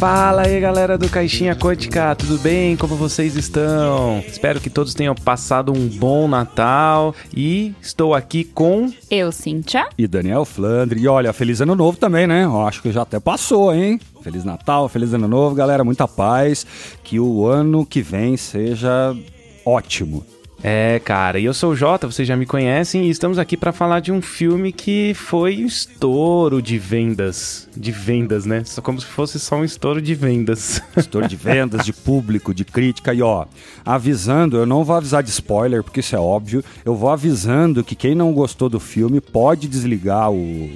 Fala aí galera do Caixinha Quântica, tudo bem? Como vocês estão? Espero que todos tenham passado um bom Natal e estou aqui com. Eu, Cíntia. E Daniel Flandre. E olha, feliz ano novo também, né? Eu acho que já até passou, hein? Feliz Natal, feliz ano novo, galera. Muita paz. Que o ano que vem seja ótimo. É, cara, e eu sou o Jota, vocês já me conhecem, e estamos aqui para falar de um filme que foi um estouro de vendas. De vendas, né? Só como se fosse só um estouro de vendas. Estouro de vendas, de público, de crítica. E ó, avisando, eu não vou avisar de spoiler, porque isso é óbvio. Eu vou avisando que quem não gostou do filme pode desligar o,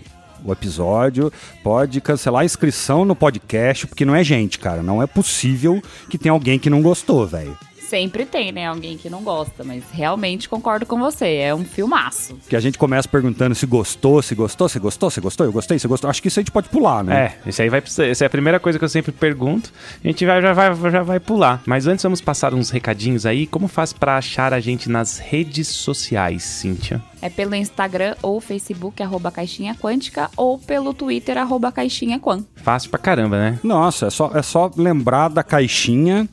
o episódio, pode cancelar a inscrição no podcast, porque não é gente, cara. Não é possível que tenha alguém que não gostou, velho. Sempre tem, né? Alguém que não gosta, mas realmente concordo com você. É um filmaço. Que a gente começa perguntando se gostou, se gostou, se gostou, se gostou, eu gostei, se gostou. Acho que isso a gente pode pular, né? É, isso aí vai essa é a primeira coisa que eu sempre pergunto. A gente vai, já, vai, já vai pular. Mas antes vamos passar uns recadinhos aí. Como faz para achar a gente nas redes sociais, Cíntia? É pelo Instagram ou Facebook, arroba Caixinha Quântica, ou pelo Twitter, arroba Caixinha Quan. Fácil pra caramba, né? Nossa, é só, é só lembrar da caixinha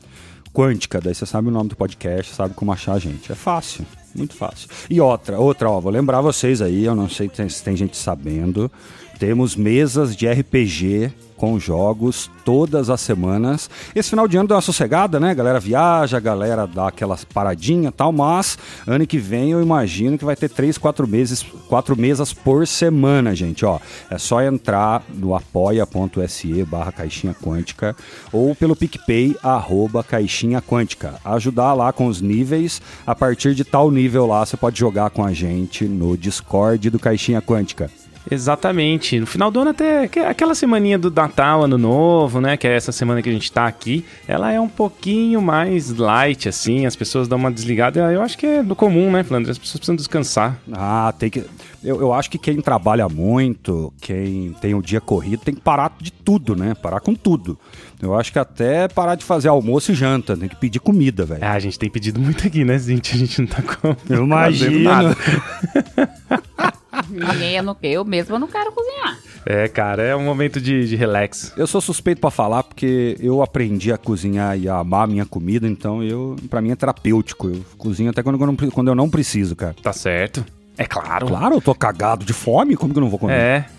quântica, daí você sabe o nome do podcast, sabe como achar a gente. É fácil, muito fácil. E outra, outra, ó, vou lembrar vocês aí, eu não sei se tem gente sabendo, temos mesas de RPG com jogos todas as semanas. Esse final de ano deu uma sossegada, né? A galera viaja, a galera dá aquelas paradinhas e tal, mas ano que vem eu imagino que vai ter três, quatro meses, quatro mesas por semana, gente, ó. É só entrar no apoia.se barra caixinha quântica ou pelo PicPay arroba caixinha quântica. Ajudar lá com os níveis. A partir de tal nível lá, você pode jogar com a gente no Discord do Caixinha Quântica. Exatamente. No final do ano, até aquela semaninha do Natal, Ano Novo, né? Que é essa semana que a gente tá aqui, ela é um pouquinho mais light, assim. As pessoas dão uma desligada. Eu acho que é do comum, né, Flandre? As pessoas precisam descansar. Ah, tem que. Eu, eu acho que quem trabalha muito, quem tem o dia corrido, tem que parar de tudo, né? Parar com tudo. Eu acho que até parar de fazer almoço e janta, tem que pedir comida, velho. É, a gente tem pedido muito aqui, né, gente? A gente não tá com. Eu imagino. Nada. Ninguém, eu, não, eu mesmo não quero cozinhar. É, cara, é um momento de, de relax. Eu sou suspeito para falar porque eu aprendi a cozinhar e a amar a minha comida, então eu, para mim é terapêutico. Eu cozinho até quando eu, não, quando eu não preciso, cara. Tá certo. É claro. Claro, eu tô cagado de fome, como que eu não vou comer?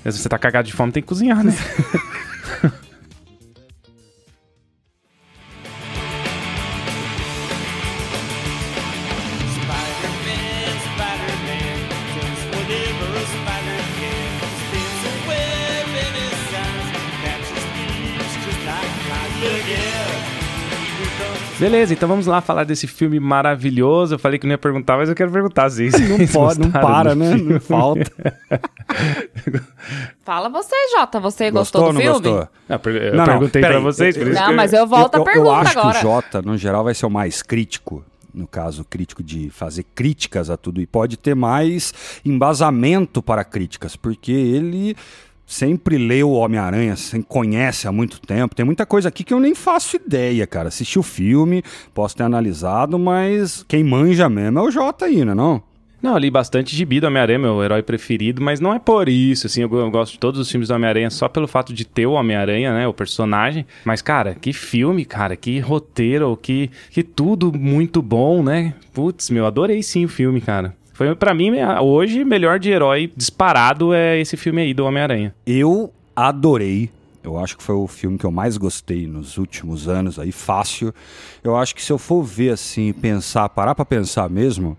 É, se você tá cagado de fome, tem que cozinhar, né? Beleza, então vamos lá falar desse filme maravilhoso. Eu falei que não ia perguntar, mas eu quero perguntar sim. Não pode, não para, né? Não falta. Fala você, Jota. Você gostou, gostou do filme? Gostou? Não, eu não, perguntei não, pra vocês, por isso Não, mas eu volto eu, a pergunta agora. Eu acho agora. que o Jota, no geral, vai ser o mais crítico no caso crítico de fazer críticas a tudo e pode ter mais embasamento para críticas, porque ele sempre leu o Homem-Aranha, conhece há muito tempo. Tem muita coisa aqui que eu nem faço ideia, cara. Assisti o filme, posso ter analisado, mas quem manja mesmo é o Jota aí, não? Não, eu li bastante gibi do Homem-Aranha, meu herói preferido, mas não é por isso, assim, eu, eu gosto de todos os filmes do Homem-Aranha só pelo fato de ter o Homem-Aranha, né, o personagem. Mas, cara, que filme, cara, que roteiro, que, que tudo muito bom, né? Putz, meu, adorei sim o filme, cara. Foi para mim hoje melhor de herói disparado é esse filme aí do Homem-Aranha. Eu adorei. Eu acho que foi o filme que eu mais gostei nos últimos anos aí, fácil. Eu acho que se eu for ver assim, pensar, parar para pensar mesmo,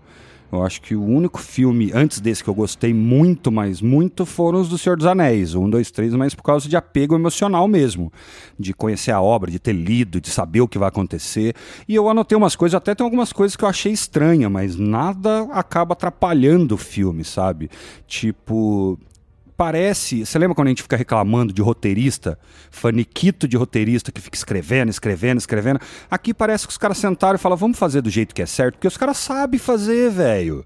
eu acho que o único filme antes desse que eu gostei muito, mas muito, foram os do Senhor dos Anéis. Um, dois, três, mas por causa de apego emocional mesmo. De conhecer a obra, de ter lido, de saber o que vai acontecer. E eu anotei umas coisas, até tem algumas coisas que eu achei estranha, mas nada acaba atrapalhando o filme, sabe? Tipo, parece. Você lembra quando a gente fica reclamando de roteirista? Faniquito de roteirista que fica escrevendo, escrevendo, escrevendo. Aqui parece que os caras sentaram e falaram: vamos fazer do jeito que é certo, porque os caras sabem fazer, velho.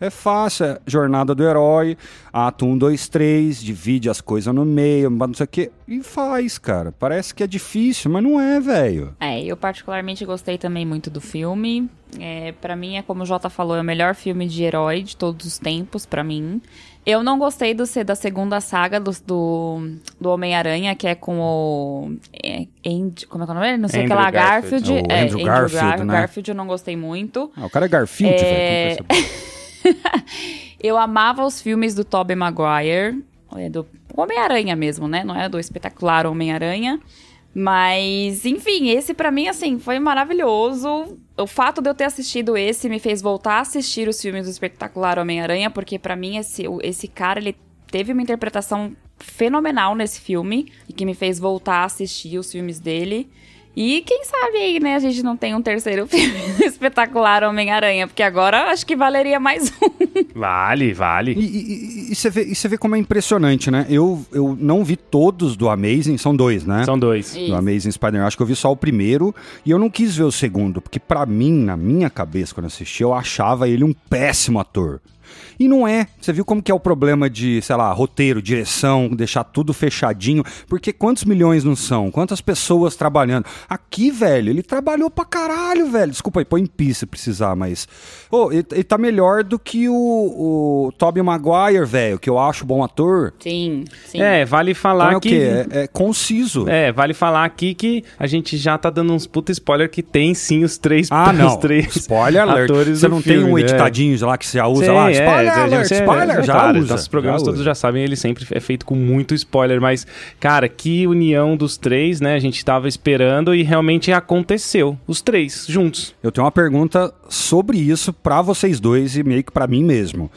É fácil, é jornada do herói, ato 1, 2, 3, divide as coisas no meio, não sei o quê, e faz, cara. Parece que é difícil, mas não é, velho. É, eu particularmente gostei também muito do filme. É, para mim, é como o Jota falou, é o melhor filme de herói de todos os tempos, para mim. Eu não gostei do, da segunda saga do, do, do Homem-Aranha, que é com o. É, Andy, como é que é o nome? Não sei o que lá, Garfield. Garfield. É, Andrew Garfield, Gar né? Garfield eu não gostei muito. Ah, o cara é Garfield, É. velho. eu amava os filmes do Tobey Maguire, é do Homem-Aranha mesmo, né? Não é do espetacular Homem-Aranha. Mas, enfim, esse pra mim, assim, foi maravilhoso. O fato de eu ter assistido esse me fez voltar a assistir os filmes do espetacular Homem-Aranha, porque pra mim esse, esse cara, ele teve uma interpretação fenomenal nesse filme e que me fez voltar a assistir os filmes dele. E quem sabe aí, né, a gente não tem um terceiro filme espetacular Homem-Aranha, porque agora acho que valeria mais um. Vale, vale. E, e- e- e você vê, e você vê como é impressionante, né? Eu, eu não vi todos do Amazing, são dois, né? São dois. Isso. do Amazing Spider-Man. Acho que eu vi só o primeiro e eu não quis ver o segundo, porque pra mim, na minha cabeça, quando eu assisti, eu achava ele um péssimo ator. E não é. Você viu como que é o problema de, sei lá, roteiro, direção, deixar tudo fechadinho? Porque quantos milhões não são? Quantas pessoas trabalhando? Aqui, velho, ele trabalhou pra caralho, velho. Desculpa aí, põe em pi se precisar, mas... Ô, ele, ele tá melhor do que o, o Tobey Maguire, velho, que eu acho bom ator. Sim, sim. É, vale Então falar é o que. quê? É, é conciso. É, vale falar aqui que a gente já tá dando uns puta spoiler que tem sim os três, Ah, os não. três Spoiler alert. atores Você não tem filme, um né? editadinho lá que você já usa Sim, lá? é, Spoiler é, alert, é, spoiler, é, já claro, usa. Nossos programas já todos já sabem, ele sempre é feito com muito spoiler, mas, cara, que união dos três, né? A gente tava esperando e realmente aconteceu. Os três, juntos. Eu tenho uma pergunta sobre isso pra vocês dois e meio que pra mim mesmo.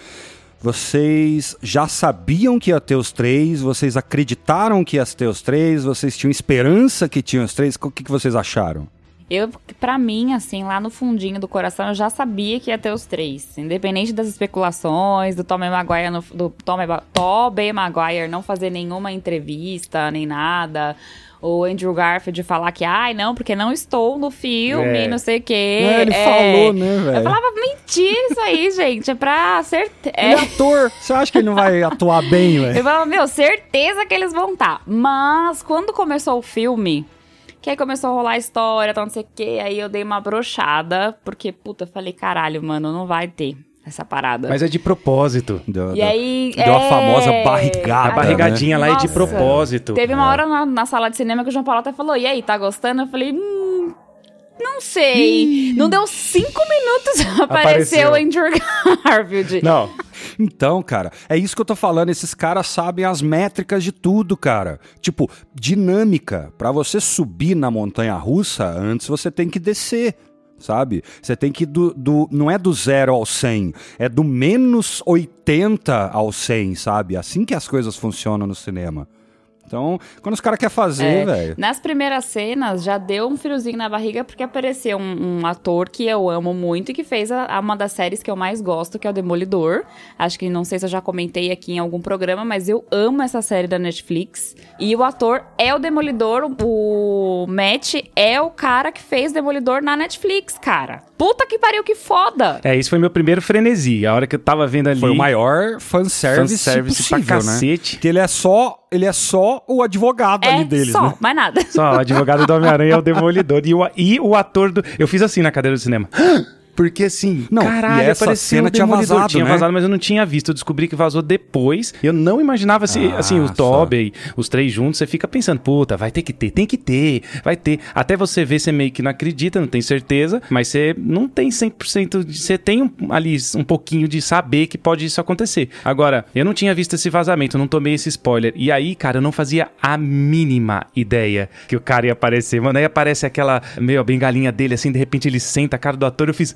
Vocês já sabiam que ia ter os três? Vocês acreditaram que ia ter os três? Vocês tinham esperança que tinham os três? O que, que vocês acharam? Eu, pra mim, assim, lá no fundinho do coração, eu já sabia que ia ter os três. Independente das especulações, do Tommy Maguire, no- do Tommy, Tobey Maguire não fazer nenhuma entrevista, nem nada. O Andrew Garfield falar que, ai, não, porque não estou no filme, É. não sei o quê. É, ele falou, né, velho? Eu falava, mentira isso aí, gente, é pra certeza. Ele é ator. Você acha que ele não vai atuar bem, velho? Eu falava, meu, certeza que eles vão estar. Mas quando começou o filme, que aí começou a rolar a história, tal, não sei o quê, aí eu dei uma brochada, porque, puta, eu falei, caralho, mano, não vai ter essa parada. Mas é de propósito. Deu, E aí, deu a é... famosa barrigada. A barrigadinha lá é de Nossa. propósito. Teve É. uma hora na, na sala de cinema que o João Paulo até falou, e aí, tá gostando? Eu falei, hum... Não sei. Não deu cinco minutos apareceu Apareceu. o Andrew Garfield. Não, Então, cara, é isso que eu tô falando. Esses caras sabem as métricas de tudo, cara. Tipo, dinâmica. Pra você subir na montanha russa, antes você tem que descer. Sabe? Você tem que do, do. Não é do zero ao 100, é do menos 80 ao 100, sabe? Assim que as coisas funcionam no cinema. Então, quando os caras querem fazer, É, velho. Nas primeiras cenas já deu um friozinho na barriga porque apareceu um, um ator que eu amo muito e que fez a, a uma das séries que eu mais gosto, que é o Demolidor. Acho que não sei se eu já comentei aqui em algum programa, mas eu amo essa série da Netflix. E o ator é o Demolidor, o Matt é o cara que fez Demolidor na Netflix, cara. Puta que pariu, que foda! é, isso foi meu primeiro frenesi. A hora que eu tava vendo ali. Foi o maior fanservice, Fanservice pra possível, né? cacete. Que ele é só. Ele é só o advogado ali É deles, só, né? mais nada. Só, o advogado do Homem-Aranha é o Demolidor. E o, e o ator do. Eu fiz assim na cadeira do cinema. Porque assim, Não, caralho, e essa cena tinha vazado, Tinha né? vazado, mas eu não tinha visto. Eu descobri que vazou depois. Eu não imaginava se, Ah, assim, o. Tobey, os três juntos, você fica pensando, puta, vai ter que ter, tem que ter, vai ter. Até você ver, você meio que não acredita, não tem certeza, mas você não tem 100%, de, você tem um- ali um pouquinho de saber que pode isso acontecer. Agora, eu não tinha visto esse vazamento, não tomei esse spoiler. E aí, cara, eu não fazia a mínima ideia que o cara ia aparecer. Mano, aí aparece aquela, meio a bengalinha dele, assim, de repente ele senta a cara do ator, eu fiz...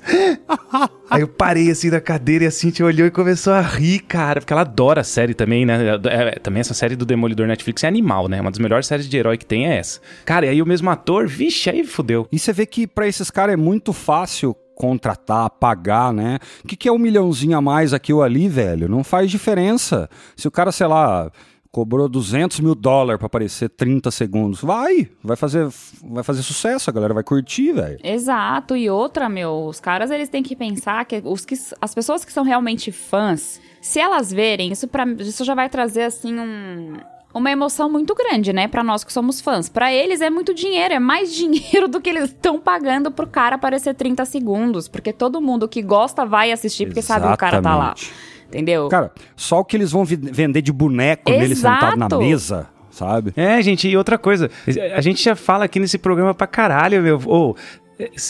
Aí eu parei assim da cadeira e a Cintia olhou e começou a rir, cara, porque ela adora a série também, né? É, também essa série do Demolidor Netflix é animal, né? Uma das melhores séries de herói que tem é essa. Cara, e aí o mesmo ator, vixe, aí fudeu. E você vê que pra esses caras é muito fácil contratar, pagar, né? O que, que é um milhãozinho a mais aqui ou ali, velho? Não faz diferença. Se o cara, sei lá, cobrou 200 mil dólares pra aparecer 30 segundos. Vai, vai fazer, vai fazer sucesso, a galera vai curtir, velho. Exato. E outra, meu, os caras eles têm que pensar que, os que as pessoas que são realmente fãs, se elas verem, isso, pra, isso já vai trazer assim um. Uma emoção muito grande, né, Pra nós que somos fãs. Pra eles é muito dinheiro, é mais dinheiro do que eles estão pagando pro cara aparecer 30 segundos, porque todo mundo que gosta vai assistir porque sabe que o cara tá lá. Entendeu? Cara, só o que eles vão vender de boneco nele Exato. sentado na mesa, sabe? É, gente, e outra coisa, a gente já fala aqui nesse programa pra caralho, meu. Ô,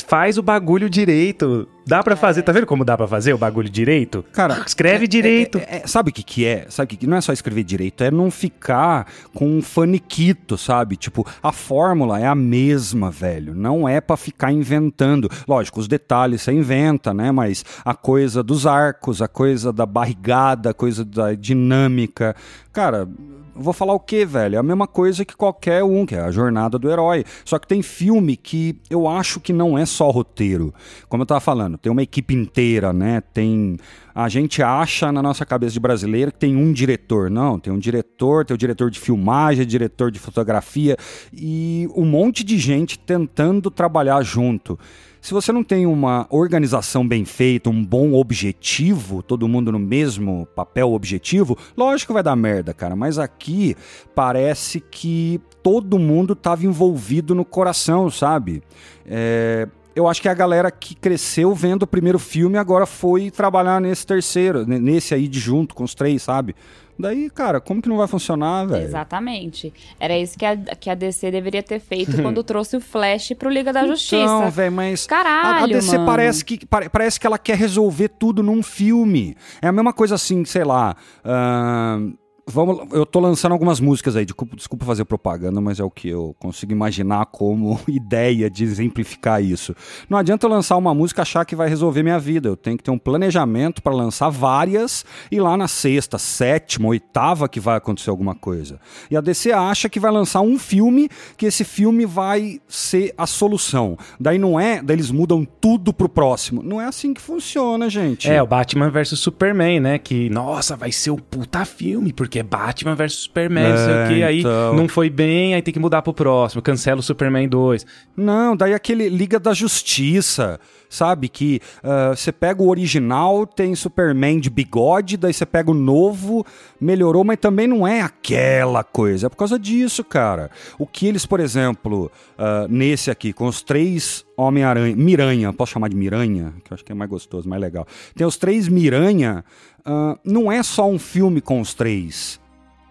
faz o bagulho direito. Dá pra fazer, tá vendo como dá pra fazer o bagulho direito? Cara, Escreve é- direito. é- é- sabe o que que é? Sabe o que que não é só escrever direito, é não ficar com um faniquito, sabe? Tipo, a fórmula é a mesma, velho. Não é pra ficar inventando. Lógico, os detalhes você inventa, né? Mas a coisa dos arcos, a coisa da barrigada, a coisa da dinâmica. Cara, vou falar o que, velho? É a mesma coisa que qualquer um, que é a jornada do herói. Só que tem filme que eu acho que não é só roteiro. Como eu tava falando, tem uma equipe inteira, né? Tem. A gente acha na nossa cabeça de brasileiro que tem um diretor. Não, tem um diretor, tem o diretor de filmagem, diretor de fotografia e um monte de gente tentando trabalhar junto. Se você não tem uma organização bem feita, um bom objetivo, todo mundo no mesmo papel objetivo, lógico vai dar merda, cara. Mas aqui parece que todo mundo tava envolvido no coração, sabe? É, eu acho que a galera que cresceu vendo o primeiro filme agora foi trabalhar nesse terceiro, ne- nesse aí de junto com os três, sabe? Daí, cara, como que não vai funcionar, velho? Exatamente. Era isso que a, que a DC deveria ter feito quando trouxe o Flash pro Liga da Justiça. Então, velho, mas Caralho, a, a DC mano. parece que pare- parece que ela quer resolver tudo num filme. É a mesma coisa assim, sei lá. ahn, Vamos, eu tô lançando algumas músicas aí, desculpa, desculpa fazer propaganda, mas é o que eu consigo imaginar como ideia de exemplificar isso. Não adianta eu lançar uma música achar que vai resolver minha vida. Eu tenho que ter um planejamento para lançar várias e lá na sexta, sétima, oitava que vai acontecer alguma coisa. E a DC acha que vai lançar um filme, que esse filme vai ser a solução. Daí não é, daí eles mudam tudo pro próximo. Não é assim que funciona, gente. É, o Batman vs Superman, né? Que, nossa, vai ser o puta filme, porque é Batman vs Superman, não sei É, o que. Aí então. não foi bem, aí tem que mudar pro próximo. Cancela o Superman 2. Não, daí aquele Liga da Justiça, sabe? Que ah, você pega o original, tem Superman de bigode, daí você pega o novo, melhorou, mas também não é aquela coisa. É por causa disso, cara. O que eles, por exemplo, ah, nesse aqui, com os três Homem-Aranha, Miranha, posso chamar de Miranha? Que eu acho que é mais gostoso, mais legal. Tem os três Miranha, ah, não é só um filme com os três.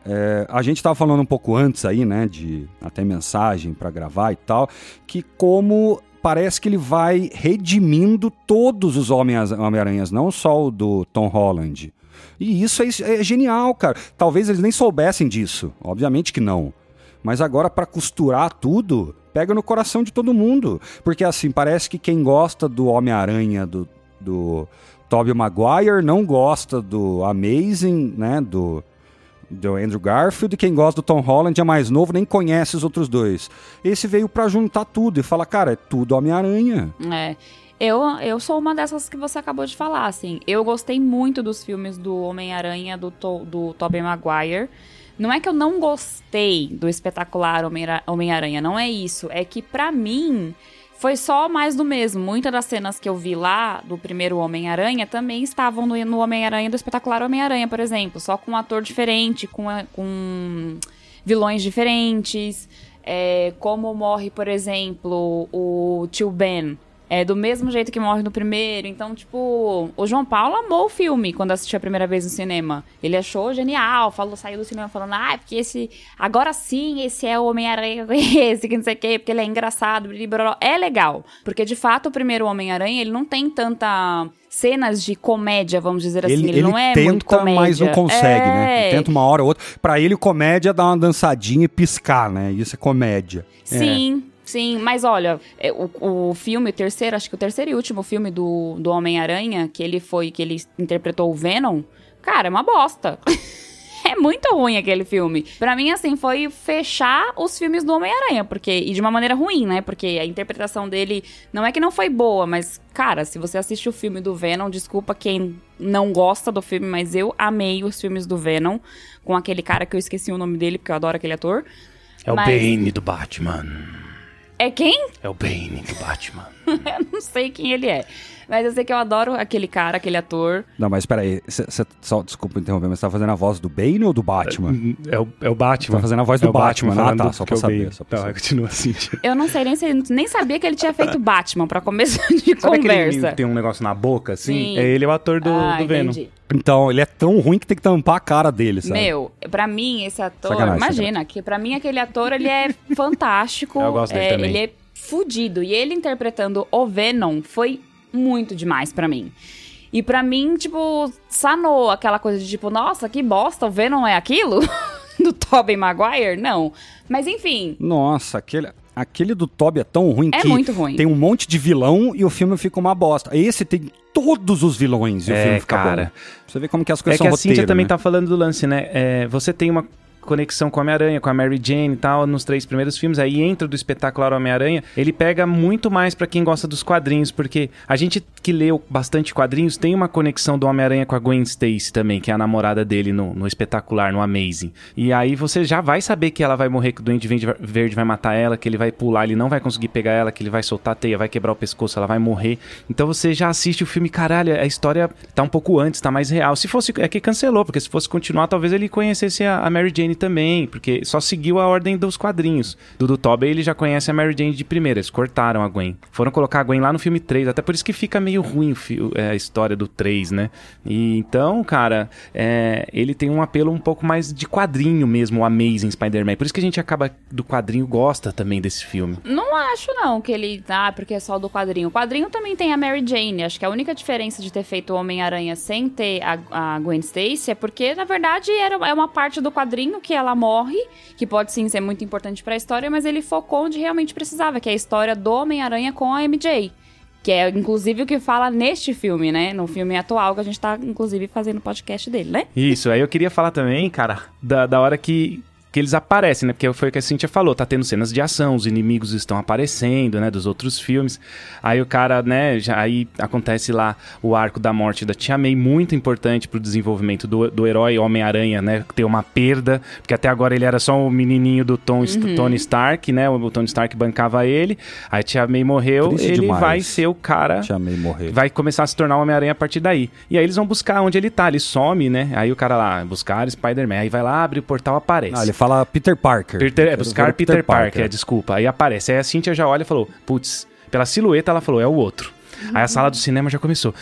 É, a gente estava falando um pouco antes aí, né, de até mensagem para gravar e tal, que como parece que ele vai redimindo todos os Homem-Aranhas, não só o do Tom Holland. E isso é, é genial, cara. Talvez eles nem soubessem disso, obviamente que não. Mas agora para costurar tudo, pega no coração de todo mundo, porque assim parece que quem gosta do Homem-Aranha do, do Tobey Maguire não gosta do Amazing, né, do do Andrew Garfield, e quem gosta do Tom Holland é mais novo, nem conhece os outros dois. Esse veio pra juntar tudo e fala, cara, é tudo Homem-Aranha. É. Eu, eu sou uma dessas que você acabou de falar, assim. Eu gostei muito dos filmes do Homem-Aranha, do, to, do Tobey Maguire. Não é que eu não gostei do espetacular Homem-Ara- Homem-Aranha, não é isso. É que, pra mim, foi só mais do mesmo. Muitas das cenas que eu vi lá do primeiro Homem-Aranha também estavam no, no Homem-Aranha do espetacular Homem-Aranha, por exemplo. Só com um ator diferente, com, com vilões diferentes. É, como morre, por exemplo, o tio Ben. É do mesmo jeito que morre no primeiro. Então, tipo, o João Paulo amou o filme quando assistiu a primeira vez no cinema. Ele achou genial, falou, saiu do cinema falando, ah, porque esse. Agora sim, esse é o Homem-Aranha, esse que não sei o quê, porque ele é engraçado, blá, é legal. Porque de fato o primeiro Homem-Aranha, ele não tem tanta cenas de comédia, vamos dizer assim. Ele, não é muito tenta, comédia. mas não consegue, né? É. Ele tenta uma hora ou outra. Pra ele, comédia é dar uma dançadinha e piscar, né? Isso é comédia. Sim, sim, mas olha, é, o, o filme, o terceiro, acho que o terceiro e último filme do, do Homem-Aranha, que ele foi, que ele interpretou o Venom, cara, é uma bosta. é muito ruim aquele filme. Pra mim, assim, foi fechar os filmes do Homem-Aranha, porque e de uma maneira ruim, né? Porque a interpretação dele não é que não foi boa, mas cara, se você assiste o filme do Venom, desculpa quem não gosta do filme, mas eu amei os filmes do Venom com aquele cara que eu esqueci o nome dele, porque eu adoro aquele ator. É o Mas- Bane do Batman. É quem? É o Bane do Batman. eu não sei quem ele é. Mas eu sei que eu adoro aquele cara, aquele ator. Não, mas peraí, cê, cê, só desculpa interromper, mas você tá fazendo a voz do Bane ou do Batman? É o, é o Batman. Tá fazendo a voz do É o Batman. Ah, falando tá, só é pra saber, só pra Tá, saber. continua assim. Eu não sei nem nem sabia que ele tinha feito Batman pra começo de Sabe conversa. tem um negócio na boca, assim? Sim. É ele é o ator do, ah, do Venom. entendi. Então, ele é tão ruim que tem que tampar a cara dele, sabe? Meu, pra mim, esse ator, Sacanagem, imagina, que pra mim aquele ator, ele é fantástico. Eu gosto dele é, também. Ele é fudido. E ele interpretando o Venom foi muito demais pra mim. E pra mim, tipo, sanou aquela coisa de tipo, nossa, que bosta, o Venom é aquilo? Do Tobey Maguire? Não. Mas enfim, Nossa, aquele, aquele do Toby é tão ruim É que muito ruim. tem um monte de vilão e o filme fica uma bosta. Esse tem todos os vilões e o É, filme fica cara. bom. Você vê como que as É coisas que são a Cintia roteiro, também né? tá falando do lance, né? É, você tem uma conexão com a Homem-Aranha, com a Mary Jane e tal, nos três primeiros filmes, aí entra do espetacular Homem-Aranha, ele pega muito mais pra quem gosta dos quadrinhos, porque a gente que leu bastante quadrinhos tem uma conexão do Homem-Aranha com a Gwen Stacy também, que é a namorada dele no, no espetacular, no Amazing. E aí você já vai saber que ela vai morrer, que o Duende Verde vai matar ela, que ele vai pular, ele não vai conseguir pegar ela, que ele vai soltar a teia, vai quebrar o pescoço, ela vai morrer. Então você já assiste o filme, caralho, a história tá um pouco antes, tá mais real. Se fosse, é que cancelou, porque se fosse continuar, talvez ele conhecesse a, a Mary Jane também, porque só seguiu a ordem dos quadrinhos. Do do Tobey, ele já conhece a Mary Jane de primeira, eles cortaram a Gwen. Foram colocar a Gwen lá no filme 3, até por isso que fica meio ruim o fi- é, a história do 3, né? E então, cara, é, ele tem um apelo um pouco mais de quadrinho mesmo, o Amazing Spider-Man. Por isso que a gente acaba do quadrinho gosta também desse filme. Não acho, não, que ele. Ah, porque é só do quadrinho. O quadrinho também tem a Mary Jane. Acho que a única diferença de ter feito o Homem-Aranha sem ter a, a Gwen Stacy é porque, na verdade, era, é uma parte do quadrinho que ela morre, que pode sim ser muito importante pra história, mas ele focou onde realmente precisava, que é a história do Homem-Aranha com a MJ. Que é, inclusive, o que fala neste filme, né? No filme atual, que a gente tá, inclusive, fazendo podcast dele, né? Isso, aí eu queria falar também, cara, da, da hora que, que eles aparecem, né? Porque foi o que a Cintia falou, tá tendo cenas de ação, os inimigos estão aparecendo, né? Dos outros filmes. Aí o cara, né? Já, aí acontece lá o arco da morte da Tia May, muito importante pro desenvolvimento do, do herói Homem-Aranha, né? Ter uma perda, porque até agora ele era só o menininho do Tom, Tony Stark, né? O Tony Stark bancava ele. Aí a Tia May morreu, Triste ele demais. vai ser o cara Te amei morrer. vai começar a se tornar o Homem-Aranha a partir daí. E aí eles vão buscar onde ele tá, ele some, né? Aí o cara lá, buscar Spider-Man, aí vai lá, abre o portal, aparece. Ah, ele fala Peter Parker. Peter, é, buscar o Peter, Parker, é, desculpa. Aí aparece. Aí a Cintia já olha e falou, putz, pela silhueta ela falou, é o outro. Aí a sala do cinema já começou.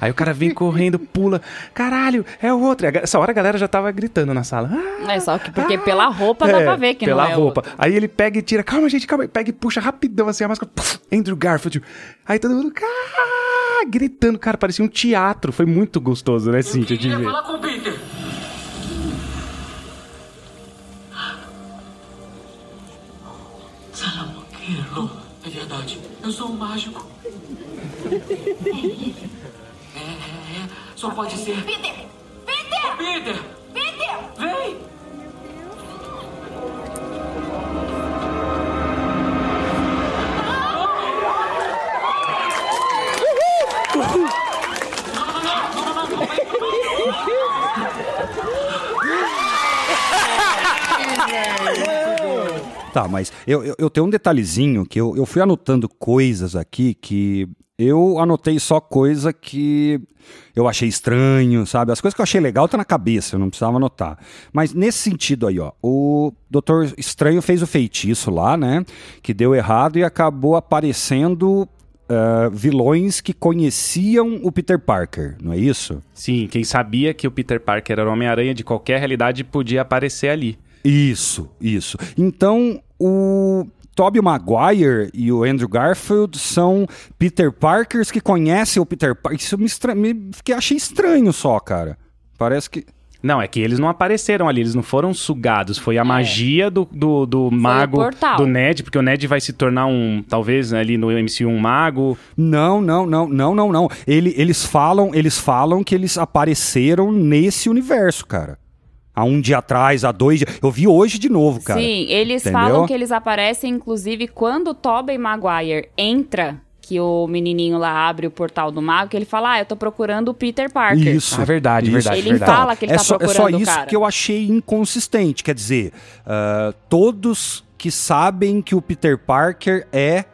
Aí o cara vem correndo, pula. Caralho, é o outro. Essa hora a galera já tava gritando na sala. Ah, É só que porque pela roupa dá é, pra ver que pela não é o roupa. outro. Aí ele pega e tira, calma gente, calma, pega e puxa rapidão assim a máscara, puf, Andrew Garfield. Aí todo mundo, ah, gritando, cara, parecia um teatro, foi muito gostoso, né, Cintia, de Queria ver. falar com o É verdade. Eu sou um mágico. É, é, é. Só pode ser. Peter! Peter! Peter! Peter! Vem! Tá, mas eu, eu, eu tenho um detalhezinho que eu, eu fui anotando coisas aqui que eu anotei só coisa que eu achei estranho, sabe? As coisas que eu achei legal tá na cabeça, eu não precisava anotar. Mas nesse sentido aí, ó, o Doutor Estranho fez o feitiço lá, né? Que deu errado e acabou aparecendo ah, vilões que conheciam o Peter Parker, não é isso? Sim, quem sabia que o Peter Parker era o Homem-Aranha de qualquer realidade podia aparecer ali. Isso, isso. Então, o Tobey Maguire e o Andrew Garfield são Peter Parkers que conhecem o Peter Parker. Isso me, estra... me... Fiquei, achei estranho só, cara. Parece que... Não, é que eles não apareceram ali, eles não foram sugados. Foi a magia do, do, do mago, do Ned, porque o Ned vai se tornar um, talvez, ali no MCU, um mago. Não, não, não, não, não, não. Ele, eles falam, eles falam que eles apareceram nesse universo, cara. Há um dia atrás, há dois dias. Eu vi hoje de novo, cara. Sim, eles Entendeu? falam que eles aparecem, inclusive, quando o Tobey Maguire entra, que o menininho lá abre o portal do mago, que ele fala, ah, eu tô procurando o Peter Parker. Isso. Ah, verdade, Isso. verdade, Ele verdade. fala que ele é tá só, é procurando só o isso cara. que eu achei inconsistente. Quer dizer, ah, todos que sabem que o Peter Parker é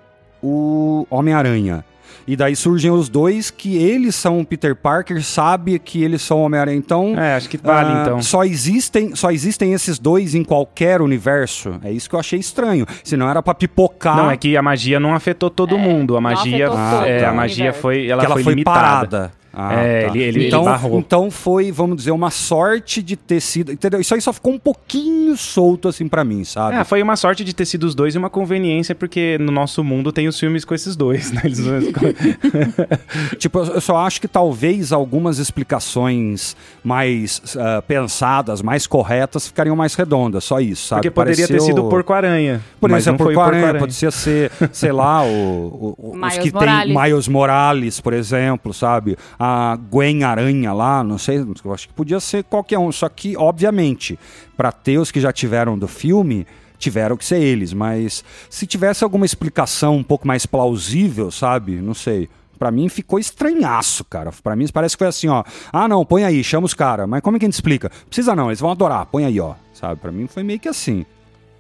o Homem-Aranha. E daí surgem os dois que eles são o Peter Parker, sabe que eles são o Homem-Aranha. Então, É, acho que vale, ah, então. Só existem, só existem esses dois em qualquer universo. É isso que eu achei estranho. Se não era pra pipocar. Não, é que a magia não afetou todo mundo. A magia, todo é, a magia universo. foi, ela que ela foi, foi limitada. parada. Ah, É, tá. ele- ele- ele então, barrou. então foi, vamos dizer, uma sorte de ter sido. Entendeu? Isso aí só ficou um pouquinho solto assim pra mim, sabe? É, foi uma sorte de ter sido os dois e uma conveniência, porque no nosso mundo tem os filmes com esses dois, né? Eles Tipo, eu só acho que talvez algumas explicações mais ah, pensadas, mais corretas, ficariam mais redondas, só isso, sabe? Porque poderia ter Pareceu- sido o Porco-Aranha. Por mas o Porco-Aranha, podia ser, sei lá, o, o- o- os que Morales. tem Miles Morales, por exemplo, sabe? A Gwen Aranha lá, não sei, eu acho que podia ser qualquer um. Só que, obviamente, para ter os que já tiveram do filme, tiveram que ser eles. Mas se tivesse alguma explicação um pouco mais plausível, sabe? Não sei. Pra mim ficou estranhaço, cara. Pra mim parece que foi assim, ó. Ah, não, põe aí, chama os caras. Mas como é que a gente explica? Precisa não, eles vão adorar. Põe aí, ó. Sabe? Pra mim foi meio que assim.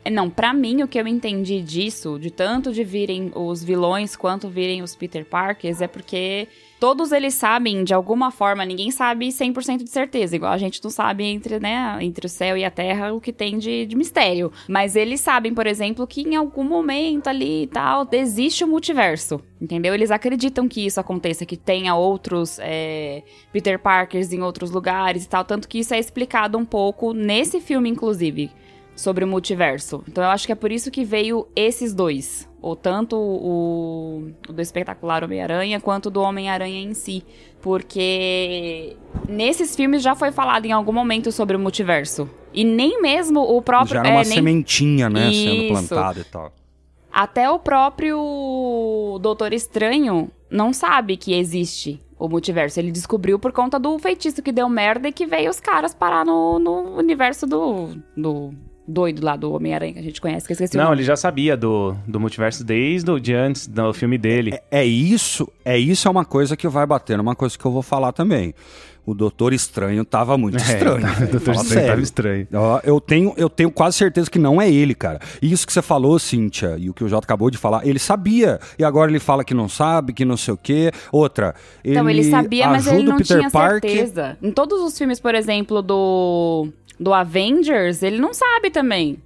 É, Não, pra mim, o que eu entendi disso, de tanto de virem os vilões quanto virem os Peter Parkers, é porque todos eles sabem, de alguma forma, ninguém sabe 100% de certeza, igual a gente não sabe entre, né, entre o céu e a terra o que tem de, de mistério. Mas eles sabem, por exemplo, que em algum momento ali e tal, existe o multiverso, entendeu? Eles acreditam que isso aconteça, que tenha outros é, Peter Parkers em outros lugares e tal, tanto que isso é explicado um pouco nesse filme, inclusive sobre o multiverso. Então eu acho que é por isso que veio esses dois. Ou tanto o, o do espetacular Homem-Aranha quanto do Homem-Aranha em si. Porque nesses filmes já foi falado em algum momento sobre o multiverso. E nem mesmo o próprio. Já era é, uma nem- sementinha, né? Sendo Isso. plantada e tal. Até o próprio Doutor Estranho não sabe que existe o multiverso. Ele descobriu por conta do feitiço que deu merda e que veio os caras parar no, no universo do, do doido lá do Homem-Aranha que a gente conhece, que eu esqueci Não, ele já sabia do, do multiverso desde o de antes do filme dele. É isso, é isso é uma coisa que vai bater, uma coisa que eu vou falar também. O Doutor Estranho tava muito estranho. É, velho. o Doutor Estranho sério. tava estranho. Ó, Eu tenho, eu tenho quase certeza que não é ele, cara. E Isso que você falou, Cíntia, e o que o Jota acabou de falar, ele sabia. E agora ele fala que não sabe, que não sei o quê. Outra, ele, Então, ele sabia, mas ele não Peter tinha Parker. certeza. Em todos os filmes, por exemplo, do, do Avengers, ele não sabe também.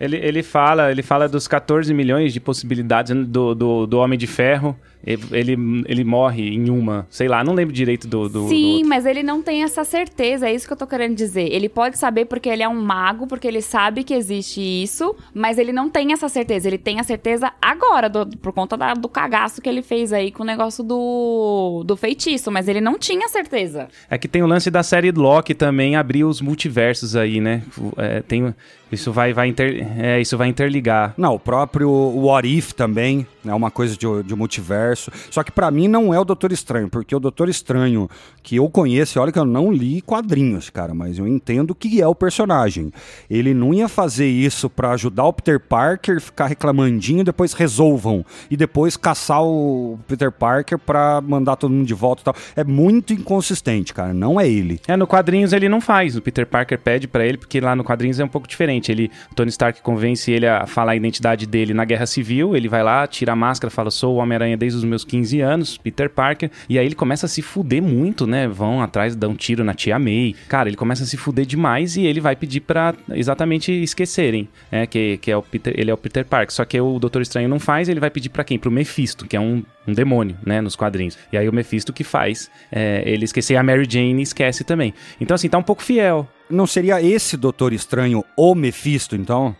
Ele, ele fala, ele fala dos 14 milhões de possibilidades do, do, do Homem de Ferro. Ele, ele, morre em uma, sei lá, não lembro direito do. do do Sim, outro. mas ele não tem essa certeza, é isso que eu tô querendo dizer. Ele pode saber porque ele é um mago, porque ele sabe que existe isso, mas ele não tem essa certeza. Ele tem a certeza agora, do- por conta da- do cagaço que ele fez aí com o negócio do, do feitiço, mas ele não tinha certeza. É que tem o lance da série Loki também abrir os multiversos aí, né? É, tem, isso vai, vai inter, é, isso vai interligar. Não, o próprio What If também é uma coisa de, de multiverso. Só que pra mim não é o Doutor Estranho, porque o Doutor Estranho que eu conheço, olha que eu não li quadrinhos, cara, mas eu entendo que é o personagem. Ele não ia fazer isso pra ajudar o Peter Parker, ficar reclamandinho depois resolvam. E depois caçar o Peter Parker pra mandar todo mundo de volta e tal. É muito inconsistente, cara. Não é ele. É, no quadrinhos ele não faz. O Peter Parker pede pra ele, porque lá no quadrinhos é um pouco diferente. Ele, Tony Stark convence ele a falar a identidade dele na Guerra Civil. Ele vai lá, tira a máscara, fala: "Sou o Homem-Aranha desde os meus 15 anos, Peter Parker". E aí ele começa a se fuder muito, né? Vão atrás, dão um tiro na tia May. Cara, ele começa a se fuder demais e ele vai pedir pra exatamente esquecerem, é que, que é o Peter, ele é o Peter Parker. Só que o Doutor Estranho não faz, ele vai pedir pra quem? Pro Mephisto, que é um um demônio, né, nos quadrinhos. E aí o Mephisto que faz é, ele esquecer a Mary Jane esquece também. Então, assim, tá um pouco fiel. Não seria esse Doutor Estranho o Mephisto, então?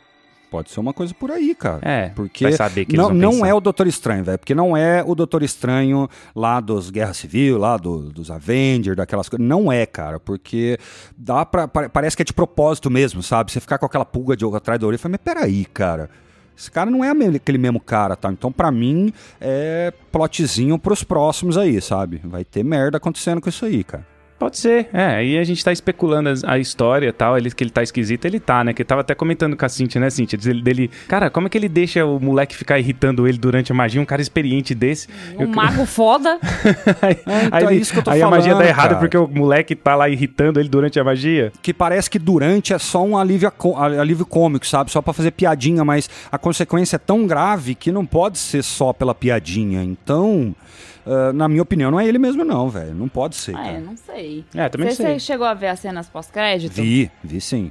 Pode ser uma coisa por aí, cara. É, porque vai saber que não, não é o Doutor Estranho, velho. Porque não é o Doutor Estranho lá dos Guerra Civil, lá do- dos Avengers, daquelas coisas. Não é, cara. Porque dá pra, pa- parece que é de propósito mesmo, sabe? Você ficar com aquela pulga de atrás da orelha e fala, mas peraí, cara. Esse cara não é aquele mesmo cara, tá? Então, pra mim, é plotzinho pros próximos aí, sabe? Vai ter merda acontecendo com isso aí, cara. Pode ser, é. Aí a gente tá especulando a história e tal. Ele, que ele tá esquisito, ele tá, né? Que eu tava até comentando com a Cintia, né, Cintia? Diz ele- Dele, cara, como é que ele deixa o moleque ficar irritando ele durante a magia? Um cara experiente desse. Um mago foda. aí, então aí é ele- isso que eu tô aí a magia dá falando, errado cara. porque o moleque tá lá irritando ele durante a magia. que parece que durante é só um alívio, alívio cômico, sabe? Só pra fazer piadinha, mas a consequência é tão grave que não pode ser só pela piadinha. Então, ah, na minha opinião, não é ele mesmo não, velho. Não pode ser, Ah, é, cara. não sei. É, também você, sei. você chegou a ver as cenas pós-crédito? Vi, vi sim.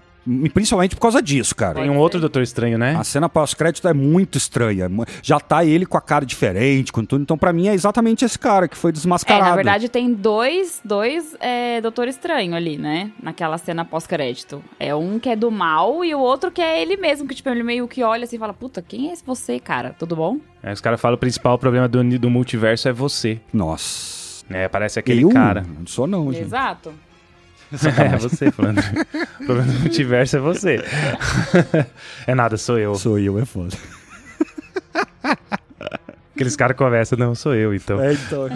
Principalmente por causa disso, cara. Tem um outro Doutor Estranho, né? A cena pós-crédito é muito estranha. Já tá ele com a cara diferente, com tudo. Então, pra mim, é exatamente esse cara que foi É, desmascarado. na verdade tem dois, dois é, Doutor Estranho ali, né? Naquela cena pós-crédito. É um que é do mal e o outro que é ele mesmo, que tipo, ele meio que olha assim e fala, puta, quem é esse você, cara? Tudo bom? Aí os caras falam o principal problema do, do multiverso é você. Nossa. É, parece aquele eu cara. não sou não, gente. Exato. É você falando. o problema do multiverso é você. é nada, sou eu. Sou eu, é foda. Aqueles caras conversam, não, sou eu, então. É, então.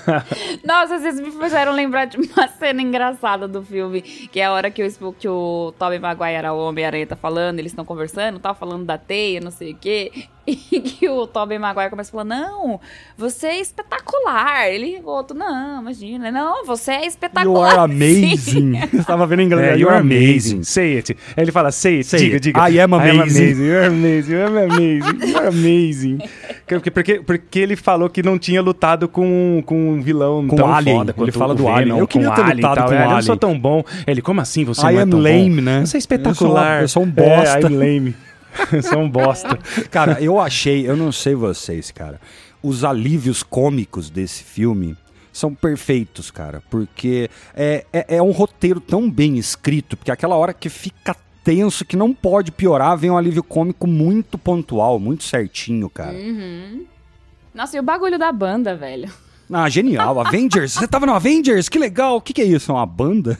Nossa, vocês me fizeram lembrar de uma cena engraçada do filme, que é a hora que o, Sp- que o Tobey Maguire, o Homem-Aranha, tá falando, eles estão conversando, tá falando da teia, não sei o quê, e que o Tobey Maguire começa a falar, não, você é espetacular. Ele, o outro, não, imagina, não, você é You espetacular. are amazing. Eu tava vendo em inglês. É, you are amazing. Say it. Aí ele fala, say it. Say diga, it. diga. I am amazing. You are amazing. You are amazing. You are amazing. porque, porque, porque ele falou que não tinha lutado com, com um vilão Com tão Alien. foda Ele fala do Venom, Alien. Eu queria ter Alien lutado tal. com É, o Eu não sou Alien. tão bom. Ele, como assim você I não é am tão lame, bom? né? Você é Eu sou espetacular. eu sou um bosta. É, I'm lame. um bosta. Cara, eu achei, eu não sei vocês, cara. Os alívios cômicos desse filme são perfeitos, cara. Porque é, é, é um roteiro tão bem escrito, porque aquela hora que fica tenso, que não pode piorar, vem um alívio cômico muito pontual, muito certinho, cara. Uhum. Nossa, e o bagulho da banda, velho? Ah, genial. Avengers? Você tava no Avengers? Que legal. O que, que é isso? É uma banda?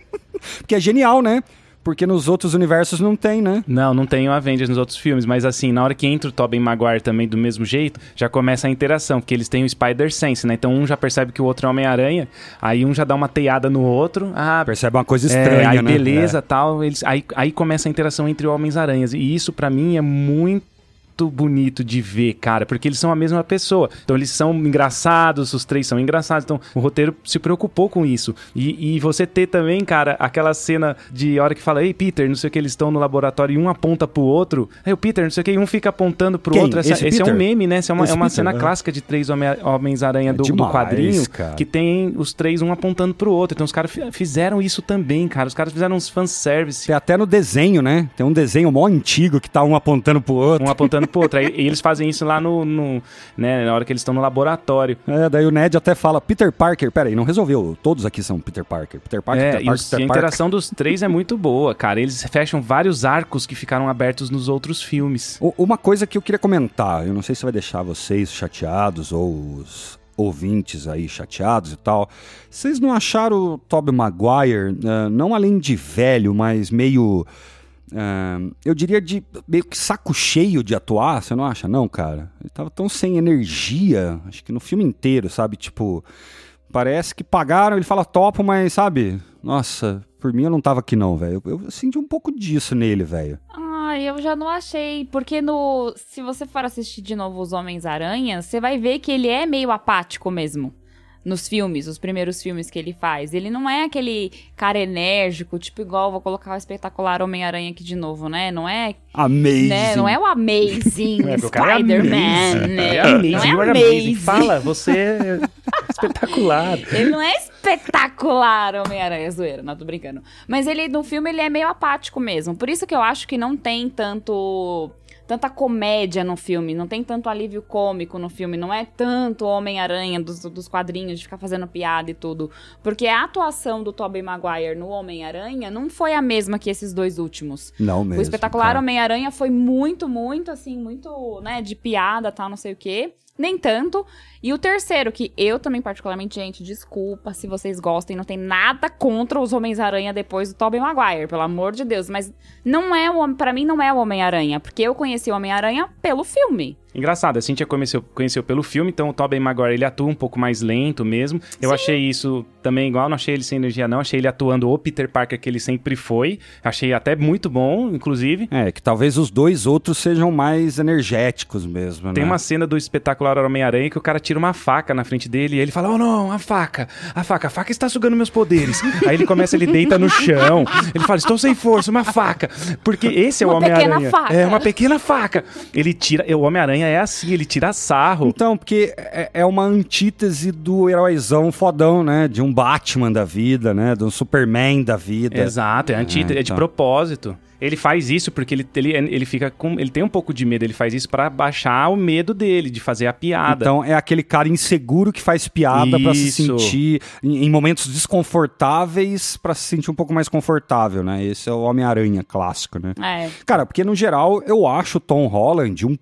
porque é genial, né? Porque nos outros universos não tem, né? Não, não tem o Avengers nos outros filmes, mas assim, na hora que entra o Tobey Maguire também do mesmo jeito, já começa a interação, porque eles têm o Spider-Sense, né? Então um já percebe que o outro é Homem-Aranha, aí um já dá uma teiada no outro, ah, Percebe uma coisa é, estranha, aí né? beleza, tal, eles, aí, aí começa a interação entre Homens-Aranhas, e isso pra mim é muito bonito de ver, cara, porque eles são a mesma pessoa. Então eles são engraçados, os três são engraçados. Então o roteiro se preocupou com isso. E, e você ter também, cara, aquela cena de hora que fala, ei, Peter, não sei o que, eles estão no laboratório e um aponta pro outro. Aí o Peter, não sei o que, e um fica apontando pro Quem? outro. Essa- Esse esse é um meme, né? Essa é uma, Esse é uma Peter, cena é. clássica de três Home- Homens-Aranha do, do demais, quadrinho cara. que tem os três um apontando pro outro. Então os caras fi- fizeram isso também, cara. Os caras fizeram uns fanservice. Tem até no desenho, né? Tem um desenho mó antigo que tá um apontando pro outro. Um apontando pro outro. Aí eles fazem isso lá no, no- né, na hora que eles estão no laboratório. É, daí o Ned até fala, Peter Parker, peraí, não resolveu. Todos aqui são Peter Parker. Peter Parker, É, Peter e, Parker, Peter e a Parker. interação dos três é muito boa, cara. Eles fecham vários arcos que ficaram abertos nos outros filmes. U- Uma coisa que eu queria comentar, eu não sei se vai deixar vocês chateados ou os ouvintes aí chateados e tal. Vocês não acharam o Tobey Maguire, ah, não além de velho, mas meio... ah, eu diria de meio que saco cheio de atuar, você não acha? Não, cara. Ele tava tão sem energia, acho que no filme inteiro, sabe? Tipo, parece que pagaram, ele fala topo, mas sabe? Nossa, por mim eu não tava aqui não, velho. Eu, eu senti um pouco disso nele, velho. Ai, eu já não achei. Porque no. Se você for assistir de novo os Homens-Aranha, você vai ver que ele é meio apático mesmo. Nos filmes, os primeiros filmes que ele faz. Ele não é aquele cara enérgico, tipo igual, vou colocar o espetacular Homem-Aranha aqui de novo, né? Não é. Amazing. Né? Não é o Amazing É, o cara é Spider-Man, amazing. né? É amazing, não é are amazing. Fala, você é espetacular. Ele não é espetacular, Homem-Aranha, zoeira, não tô brincando. Mas ele, no filme, ele é meio apático mesmo. Por isso que eu acho que não tem tanto tanta comédia no filme, não tem tanto alívio cômico no filme, não é tanto Homem-Aranha dos, dos quadrinhos de ficar fazendo piada e tudo. Porque a atuação do Tobey Maguire no Homem-Aranha não foi a mesma que esses dois últimos. Não mesmo. O espetacular. Homem-Aranha foi muito, muito, assim, muito, né, de piada, tal, não sei o quê. Nem tanto. E o terceiro, que eu também, particularmente, gente, desculpa se vocês gostem, não tem nada contra os Homens-Aranha depois do Tobey Maguire, pelo amor de Deus. Mas não é o para mim não é o Homem-Aranha, porque eu conheci o Homem-Aranha pelo filme. Engraçado, a Cintia conheceu, conheceu pelo filme, então o Tobey Maguire ele atua um pouco mais lento mesmo. Eu achei isso também igual, não achei ele sem energia não, achei ele atuando o Peter Parker que ele sempre foi. Achei até muito bom, inclusive. É, que talvez os dois outros sejam mais energéticos mesmo, Tem né? uma cena do espetacular Homem-Aranha que o cara tira uma faca na frente dele e ele fala: Oh não, a faca, a faca, a faca está sugando meus poderes. Aí ele começa, ele deita no chão, ele fala: Estou sem força, uma faca. Porque esse é o Homem-Aranha. É, uma pequena faca. Ele tira, o Homem-Aranha é assim, ele tira sarro. Então, porque é é uma antítese do heróizão fodão, né? De um Batman da vida, né? De um Superman da vida. Exato, é, anti, é, de então. propósito. Ele faz isso porque ele, ele, ele fica com. Ele tem um pouco de medo, ele faz isso pra baixar o medo dele, de fazer a piada. Então é aquele cara inseguro que faz piada pra se sentir em, em momentos desconfortáveis pra se sentir um pouco mais confortável, né? Esse é o Homem-Aranha clássico, né? É. Cara, porque no geral eu acho o Tom Holland um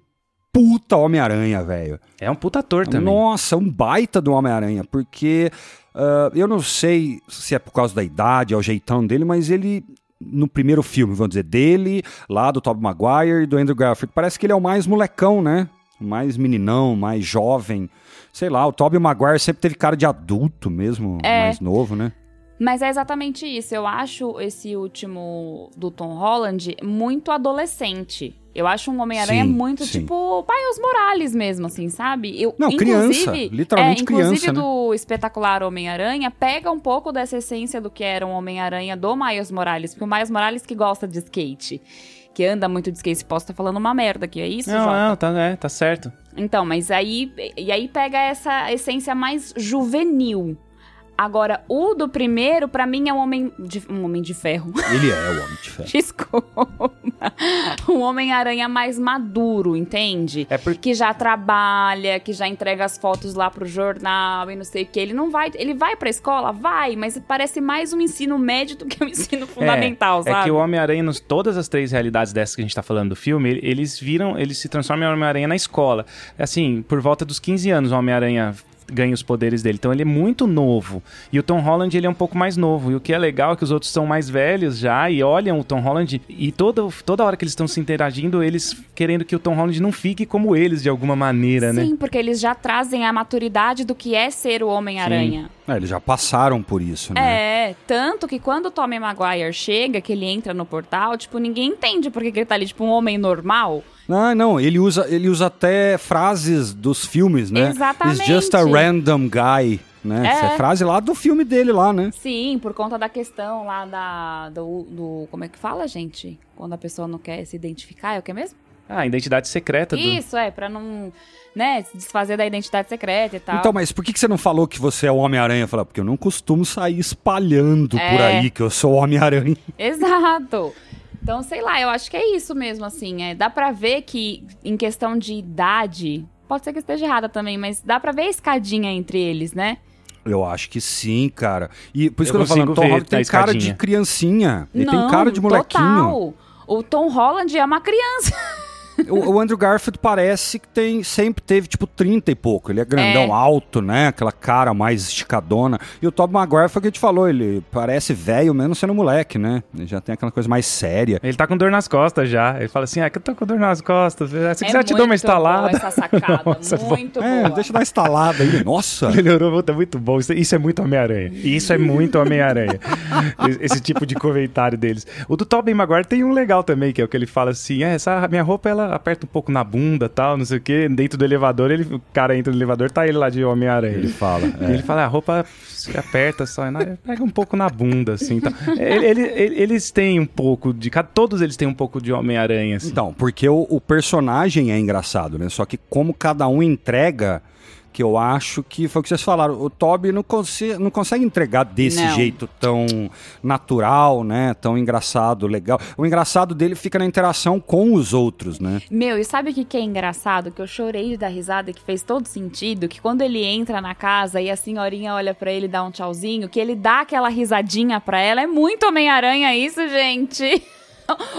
puta Homem-Aranha, velho. É um puta ator também. Nossa, um baita do Homem-Aranha, porque ah, eu não sei se é por causa da idade, é o jeitão dele, mas ele, no primeiro filme, vamos dizer, dele, lá do Tobey Maguire e do Andrew Garfield, parece que ele é o mais molecão, né? O Mais meninão, mais jovem. Sei lá, o Tobey Maguire sempre teve cara de adulto mesmo, É. mais novo, né? Mas é exatamente isso. Eu acho esse último do Tom Holland muito adolescente. Eu acho um Homem-Aranha muito sim. tipo Miles Morales mesmo, assim, sabe? Eu, Não, criança, literalmente é, inclusive criança, né? do espetacular Homem-Aranha pega um pouco dessa essência do que era um Homem-Aranha do Miles Morales, porque o Miles Morales que gosta de skate, que anda muito de skate, posso estar falando uma merda aqui, é isso, Não, Jota? não, tá, é, tá certo. Então, mas aí. E aí pega essa essência mais juvenil. Agora, o do primeiro, pra mim, é um homem de, um homem de ferro. Ele é o Homem de Ferro. Desculpa. Um Homem-Aranha mais maduro, entende? É porque- Que já trabalha, que já entrega as fotos lá pro jornal e não sei o que. Ele não vai. Ele vai pra escola? Vai, mas parece mais um ensino médio do que um ensino fundamental, é, sabe? É que o Homem-Aranha, todas as três realidades dessas que a gente tá falando do filme, ele- eles viram, eles se transformam em Homem-Aranha na escola. Assim, por volta dos 15 anos, o Homem-Aranha ganha os poderes dele. Então ele é muito novo. E o Tom Holland, ele é um pouco mais novo. E o que é legal é que os outros são mais velhos já e olham o Tom Holland e toda, toda hora que eles estão se interagindo, eles querendo que o Tom Holland não fique como eles de alguma maneira, né? Sim, porque eles já trazem a maturidade do que é ser o Homem-Aranha. É, eles já passaram por isso, né? É, tanto que quando o Tommy Maguire chega, que ele entra no portal, tipo, ninguém entende por que que ele tá ali, tipo, um homem normal. Não, não, ele usa, ele usa até frases dos filmes, né? Exatamente. It's just a random guy, né? É. Essa é frase lá do filme dele lá, né? Sim, por conta da questão lá da, do, do- Como é que fala, gente? Quando a pessoa não quer se identificar, é o que mesmo? Ah, a identidade secreta do... Isso, é, pra não, né, se desfazer da identidade secreta e tal. Então, mas por que, que você não falou que você é o Homem-Aranha? Falar, porque eu não costumo sair espalhando por É. aí que eu sou o Homem-Aranha. Exato. Então, sei lá, eu acho que é isso mesmo, assim. É, dá pra ver que, em questão de idade, pode ser que esteja errada também, mas dá pra ver a escadinha entre eles, né? Eu acho que sim, cara. E por isso Eu que eu tô falando, Tom Holland tem cara de criancinha. Ele Não, tem cara de molequinho. Total. O Tom Holland é uma criança. O, o Andrew Garfield parece que tem, sempre teve tipo 30 e pouco. Ele é grandão, É. alto, né? Aquela cara mais esticadona. E o Tobey Maguire foi o que a gente falou, ele parece velho mesmo sendo moleque, né? Ele já tem aquela coisa mais séria. Ele tá com dor nas costas já. Ele fala assim: ah, que eu tô com dor nas costas. Se é quiser, eu te dou uma boa essa sacada, Nossa, muito É, boa. deixa eu dar uma estalada aí. Nossa! Melhorou, tá muito bom. Isso, isso é muito Homem-Aranha. Isso é muito Homem-Aranha. esse, esse tipo de comentário deles. O do Tobey Maguire tem um legal também, que é o que ele fala assim: é, essa minha roupa ela aperta um pouco na bunda tal, não sei o quê. Dentro do elevador, ele, o cara entra no elevador, tá ele lá de Homem-Aranha. Ele fala. É. ele fala, "Ah, a roupa se aperta só, né? pega um pouco na bunda, assim. Tá. Ele- ele- ele- eles têm um pouco de. Todos eles têm um pouco de Homem-Aranha, assim. Então, porque o, o personagem é engraçado, né? Só que como cada um entrega, que eu acho que foi o que vocês falaram. O Toby não, conse não consegue entregar desse Não. jeito tão natural, né? Tão engraçado, legal. O engraçado dele fica na interação com os outros, né? Meu, e sabe o que, que é engraçado? Que eu chorei de dar risada, que fez todo sentido, que quando ele entra na casa e a senhorinha olha pra ele e dá um tchauzinho, que ele dá aquela risadinha pra ela, é muito Homem-Aranha isso, gente.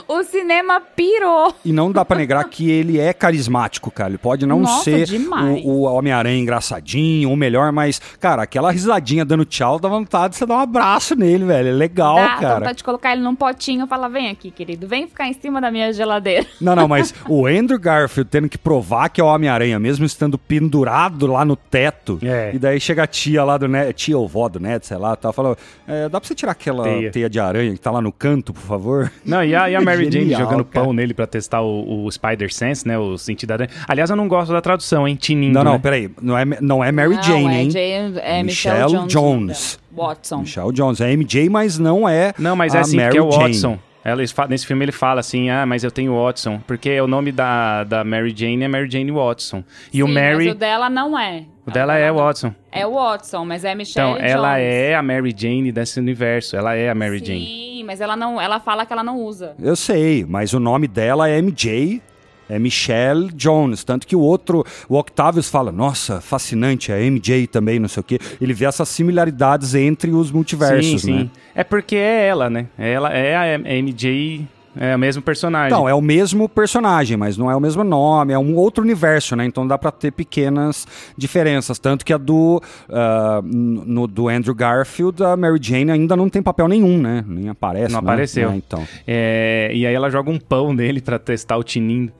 O cinema pirou. E não dá pra negar que ele é carismático, cara. Ele pode não Nossa, ser demais. o, o Homem-Aranha engraçadinho, ou melhor, mas, cara, aquela risadinha dando tchau, dá vontade de você dar um abraço nele, velho. É legal, Dá cara. vontade de colocar ele num potinho e falar, vem aqui, querido, vem ficar em cima da minha geladeira. Não, não, mas o Andrew Garfield tendo que provar que é o Homem-Aranha, mesmo estando pendurado lá no teto. É. E daí chega a tia lá do Ned, tia ou vó do Ned, sei lá, tá falando, é, dá pra você tirar aquela teia. Teia. de aranha que tá lá no canto, por favor? Não, e a, e a Mary Jane Genial, jogando cara. pão nele pra testar o, o Spider-Sense, né? O sentido da. Aliás, eu não gosto da tradução, hein? Tinindo, Não, não, né? peraí, não é, não é Mary Não, Jane, é hein? Jane- é Michelle Michelle Jones. Jones. Watson. Michelle Jones, é MJ, mas não é Não, mas a é assim, Mary porque é o Jane. Watson. Ela, nesse filme ele fala assim, ah, mas eu tenho Watson. Porque o nome da, da Mary Jane é Mary Jane Watson. E o Sim, Mary, Mas o dela não é. O dela é Watson. É o Watson, mas é Michelle Então, ela Jones. é a Mary Jane desse universo. Ela é a Mary Jane. Sim, mas ela não. Ela fala que ela não usa. Eu sei, mas o nome dela é MJ, é Michelle Jones. Tanto que o outro, o Octavius fala, nossa, fascinante, é MJ também, não sei o quê. Ele vê essas similaridades entre os multiversos, sim, sim. né? É porque é ela, né? Ela é a MJ, é o mesmo personagem. Não, é o mesmo personagem, mas não é o mesmo nome, é um outro universo, né? Então dá pra ter pequenas diferenças. Tanto que a do, ah, no, do Andrew Garfield, a Mary Jane ainda não tem papel nenhum, né? Nem aparece. Não né? apareceu. É, então. É, e aí ela joga um pão nele pra testar o tinindo.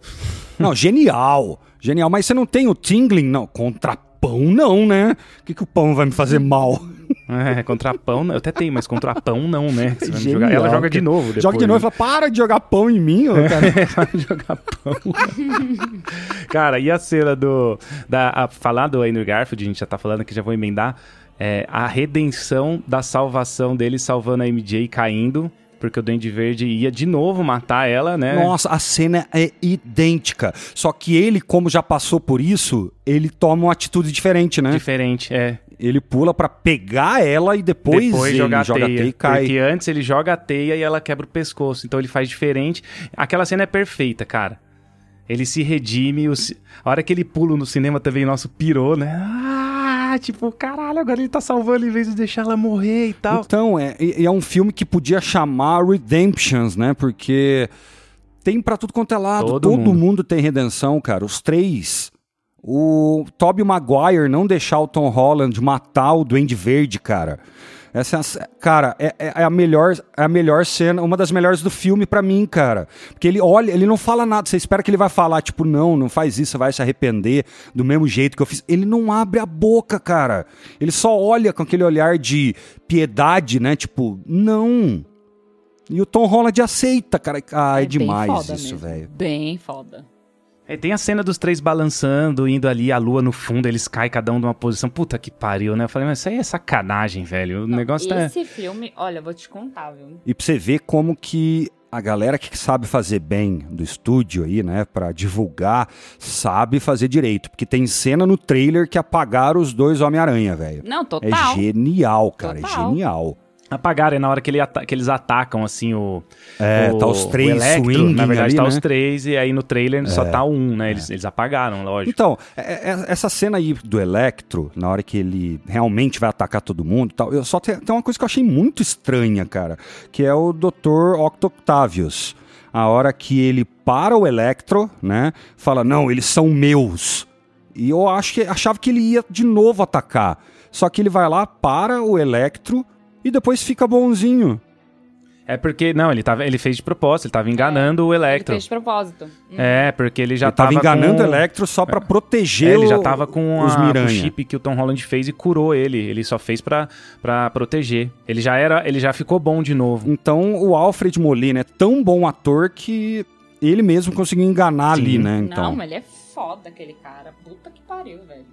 Não, genial. Genial, mas você não tem o tingling, não. Contra pão, não, né? O que, que o pão vai me fazer mal? É, contra pão, eu até tenho, mas contra pão não, né? Genial, Ela joga de novo depois. Joga de novo e né? fala, para de jogar pão em mim, ô, cara. Vai jogar pão. Cara, e a cena do. Da, a- falar do Andrew Garfield, a gente já tá falando que já vou emendar. É, a redenção da salvação dele salvando a MJ caindo. Porque o Duende Verde ia de novo matar ela, né? Nossa, a cena é idêntica. Só que ele, como já passou por isso, ele toma uma atitude diferente, né? Diferente, é. Ele pula pra pegar ela e depois, Depois ele jogar joga a teia. e cai. Porque antes ele joga a teia e ela quebra o pescoço. Então ele faz diferente. Aquela cena é perfeita, cara. Ele se redime. o A hora que ele pula no cinema também, nosso pirou, né? Ah, tipo, caralho, agora ele tá salvando em vez de deixar ela morrer e tal. Então, é, é um filme que podia chamar Redemptions, né? Porque tem pra tudo quanto é lado. Todo Todo, mundo. mundo. tem redenção, cara. Os três. O Tobey Maguire não deixar o Tom Holland matar o Duende Verde, cara. Essa, é cara, é, é- é a melhor, é a melhor cena, uma das melhores do filme pra mim, cara. Porque ele olha, ele não fala nada. Você espera que ele vai falar, tipo, não, não faz isso, você vai se arrepender do mesmo jeito que eu fiz. Ele não abre a boca, cara. Ele só olha com aquele olhar de piedade, né? Tipo, não. E o Tom Holland aceita, cara. Ah, é, bem demais isso, velho. Bem foda. É, tem a cena dos três balançando, indo ali, a lua no fundo, eles caem cada um de uma posição. Puta que pariu, né? Eu falei, mas isso aí é sacanagem, velho. O negócio tá. Esse filme, olha, eu vou te contar, viu? E pra você ver como que a galera que sabe fazer bem do estúdio aí, né, Pra divulgar, sabe fazer direito. Porque tem cena no trailer que apagaram os dois Homem-Aranha, velho. Não, É total. genial, cara, é Total. genial. Apagaram, é na hora que, ele ata- que eles atacam, assim, o. É, o, tá os três Electro, Na verdade, ali, tá né? os três, e aí no trailer só tá um, né? Eles, eles apagaram, lógico. Então, é- é- essa cena aí do Electro, na hora que ele realmente vai atacar todo mundo e tal, eu só tem, tem uma coisa que eu achei muito estranha, cara, que é o Dr. Octo Octavius. A hora que ele para o Electro, né, fala, não, eles são meus. E eu acho que, achava que ele ia de novo atacar. Só que ele vai lá, para o Electro e depois fica bonzinho. É porque, não, ele, tava, ele fez de propósito, ele tava enganando o Ele Electro. fez de propósito. É, porque ele já ele tava, tava enganando com... o Electro só pra proteger É, ele já o- tava com os a, o chip que o Tom Holland fez e curou ele. Ele só fez pra, pra proteger. Ele já era, ele já ficou bom de novo. Então, o Alfred Molina é tão bom ator que ele mesmo conseguiu enganar Sim. ali, né? Então, Não, mas ele é foda, aquele cara. Puta que pariu, velho.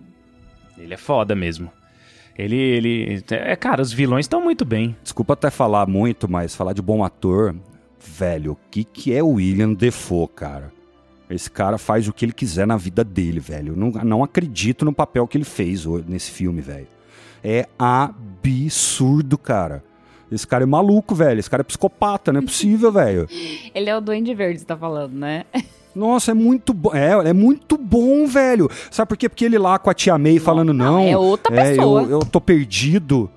Ele é foda mesmo. Ele, ele, é, cara, os vilões estão muito bem. desculpa até falar muito, mas falar de bom ator, velho, o que que é o William Defoe, cara? Esse cara faz o que ele quiser na vida dele, velho. Eu não, não acredito no papel que ele fez nesse filme, velho. É absurdo, cara. Esse cara é maluco, velho. Esse cara é psicopata, não é possível, velho. Ele é o Duende Verde, você tá falando, né? Nossa, é muito bom. É, é muito bom, velho. Sabe por quê? Porque ele lá com a tia May falando, não, não. é outra pessoa. Eu, eu tô perdido.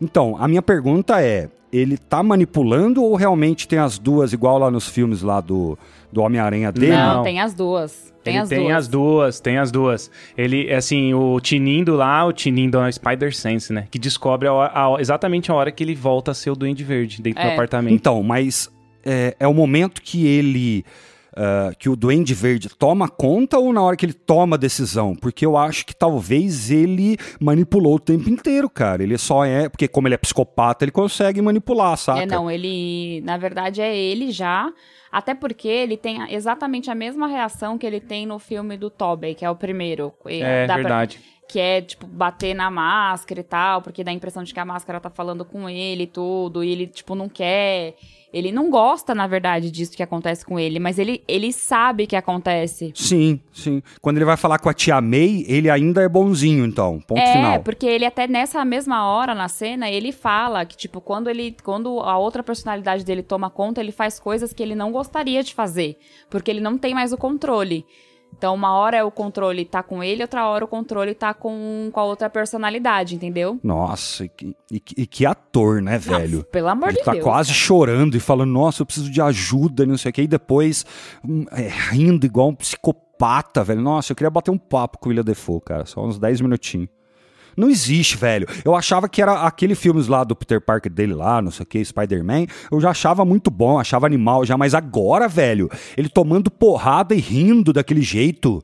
Então, a minha pergunta é: ele tá manipulando ou realmente tem as duas, igual lá nos filmes lá do, do Homem-Aranha dele? Não, Não. tem as duas. Tem ele as tem duas. as duas, tem as duas. Ele, assim, o Tinindo lá, o Tinindo é Spider-Sense, né? Que descobre a hora- a- exatamente a hora que ele volta a ser o Duende Verde dentro do É. apartamento. Então, mas é, é o momento que ele. Ah, que o Duende Verde toma conta ou na hora que ele toma a decisão? Porque eu acho que talvez ele manipulou o tempo inteiro, cara. Ele só é. Porque, como ele é psicopata, ele consegue manipular, saca? É, não, ele, na verdade, é ele já. Até porque ele tem exatamente a mesma reação que ele tem no filme do Tobey, que é o primeiro. E É, dá pra- verdade. Que é, tipo, bater na máscara e tal, porque dá a impressão de que a máscara tá falando com ele e tudo, e ele, tipo, não quer. Ele não gosta, na verdade, disso que acontece com ele, mas ele, ele sabe que acontece. Sim, sim. Quando ele vai falar com a tia May, ele ainda é bonzinho, então. Ponto é, final. porque ele até nessa mesma hora na cena, ele fala que, tipo, quando ele. Quando a outra personalidade dele toma conta, ele faz coisas que ele não gostaria de fazer. Porque ele não tem mais o controle. Então, uma hora o controle tá com ele, outra hora o controle tá com, com a outra personalidade, entendeu? Nossa, e que, e que- e que ator, né, velho? Pelo amor Ele de tá Deus. quase chorando e falando, nossa, eu preciso de ajuda, e não sei o que. E depois, hum, é, rindo igual um psicopata, velho. Nossa, eu queria bater um papo com o William Defoe, cara. Só uns 10 minutinhos. Não existe, velho. Eu achava que era aquele filmes lá do Peter Parker dele lá, não sei o que, Spider-Man. Eu já achava muito bom, achava animal já. Mas agora, velho, ele tomando porrada e rindo daquele jeito.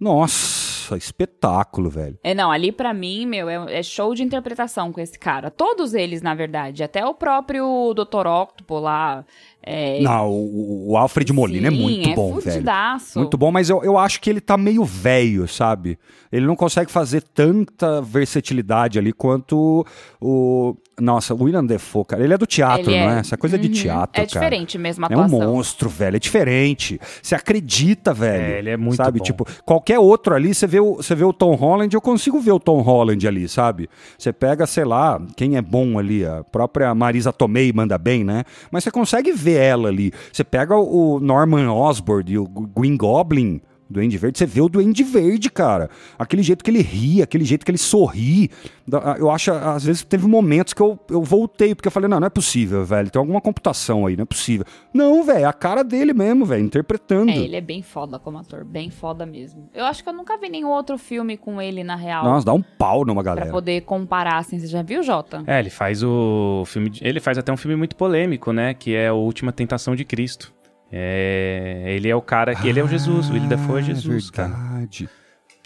Nossa, espetáculo, velho. É, não, ali pra mim, meu, é, é show de interpretação com esse cara. Todos eles, na verdade. Até o próprio Dr. Octopus lá. É, Não, o, o Alfred Molina é sim, muito é bom, velho. fudidaço. Muito bom, mas eu, eu acho que ele tá meio velho, sabe? Ele não consegue fazer tanta versatilidade ali quanto o. Nossa, o William Defoe, cara. Ele é do teatro, Ele não é. é? Essa coisa de Uhum. teatro, É cara. diferente mesmo a É um atuação. monstro, velho. É diferente. Você acredita, velho. É, ele é muito Sabe, bom. tipo, qualquer outro ali, você vê, o, você vê o Tom Holland, eu consigo ver o Tom Holland ali, sabe? Você pega, sei lá, quem é bom ali, a própria Marisa Tomei manda bem, né? Mas você consegue ver ela ali. Você pega o Norman Osborn e o Green Goblin. Duende Verde, você vê o Duende Verde, cara. Aquele jeito que ele ri, aquele jeito que ele sorri. Eu acho, às vezes, teve momentos que eu, eu voltei, porque eu falei, não, não é possível, velho. Tem alguma computação aí, não é possível. Não, velho, é a cara dele mesmo, velho, interpretando. É, ele é bem foda como ator, bem foda mesmo. Eu acho que eu nunca vi nenhum outro filme com ele, na real, Nossa, dá um pau numa pra galera. poder comparar, assim. Você já viu, Jota? É, ele faz o filme. de- Ele faz até um filme muito polêmico, né? Que é a Última Tentação de Cristo. É, ele é o cara que. Ele é o Jesus, o William Dafoe é Jesus, cara. Ah, verdade.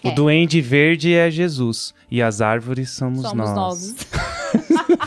O É. Duende Verde é Jesus. E as árvores somos, Somos nós. nós.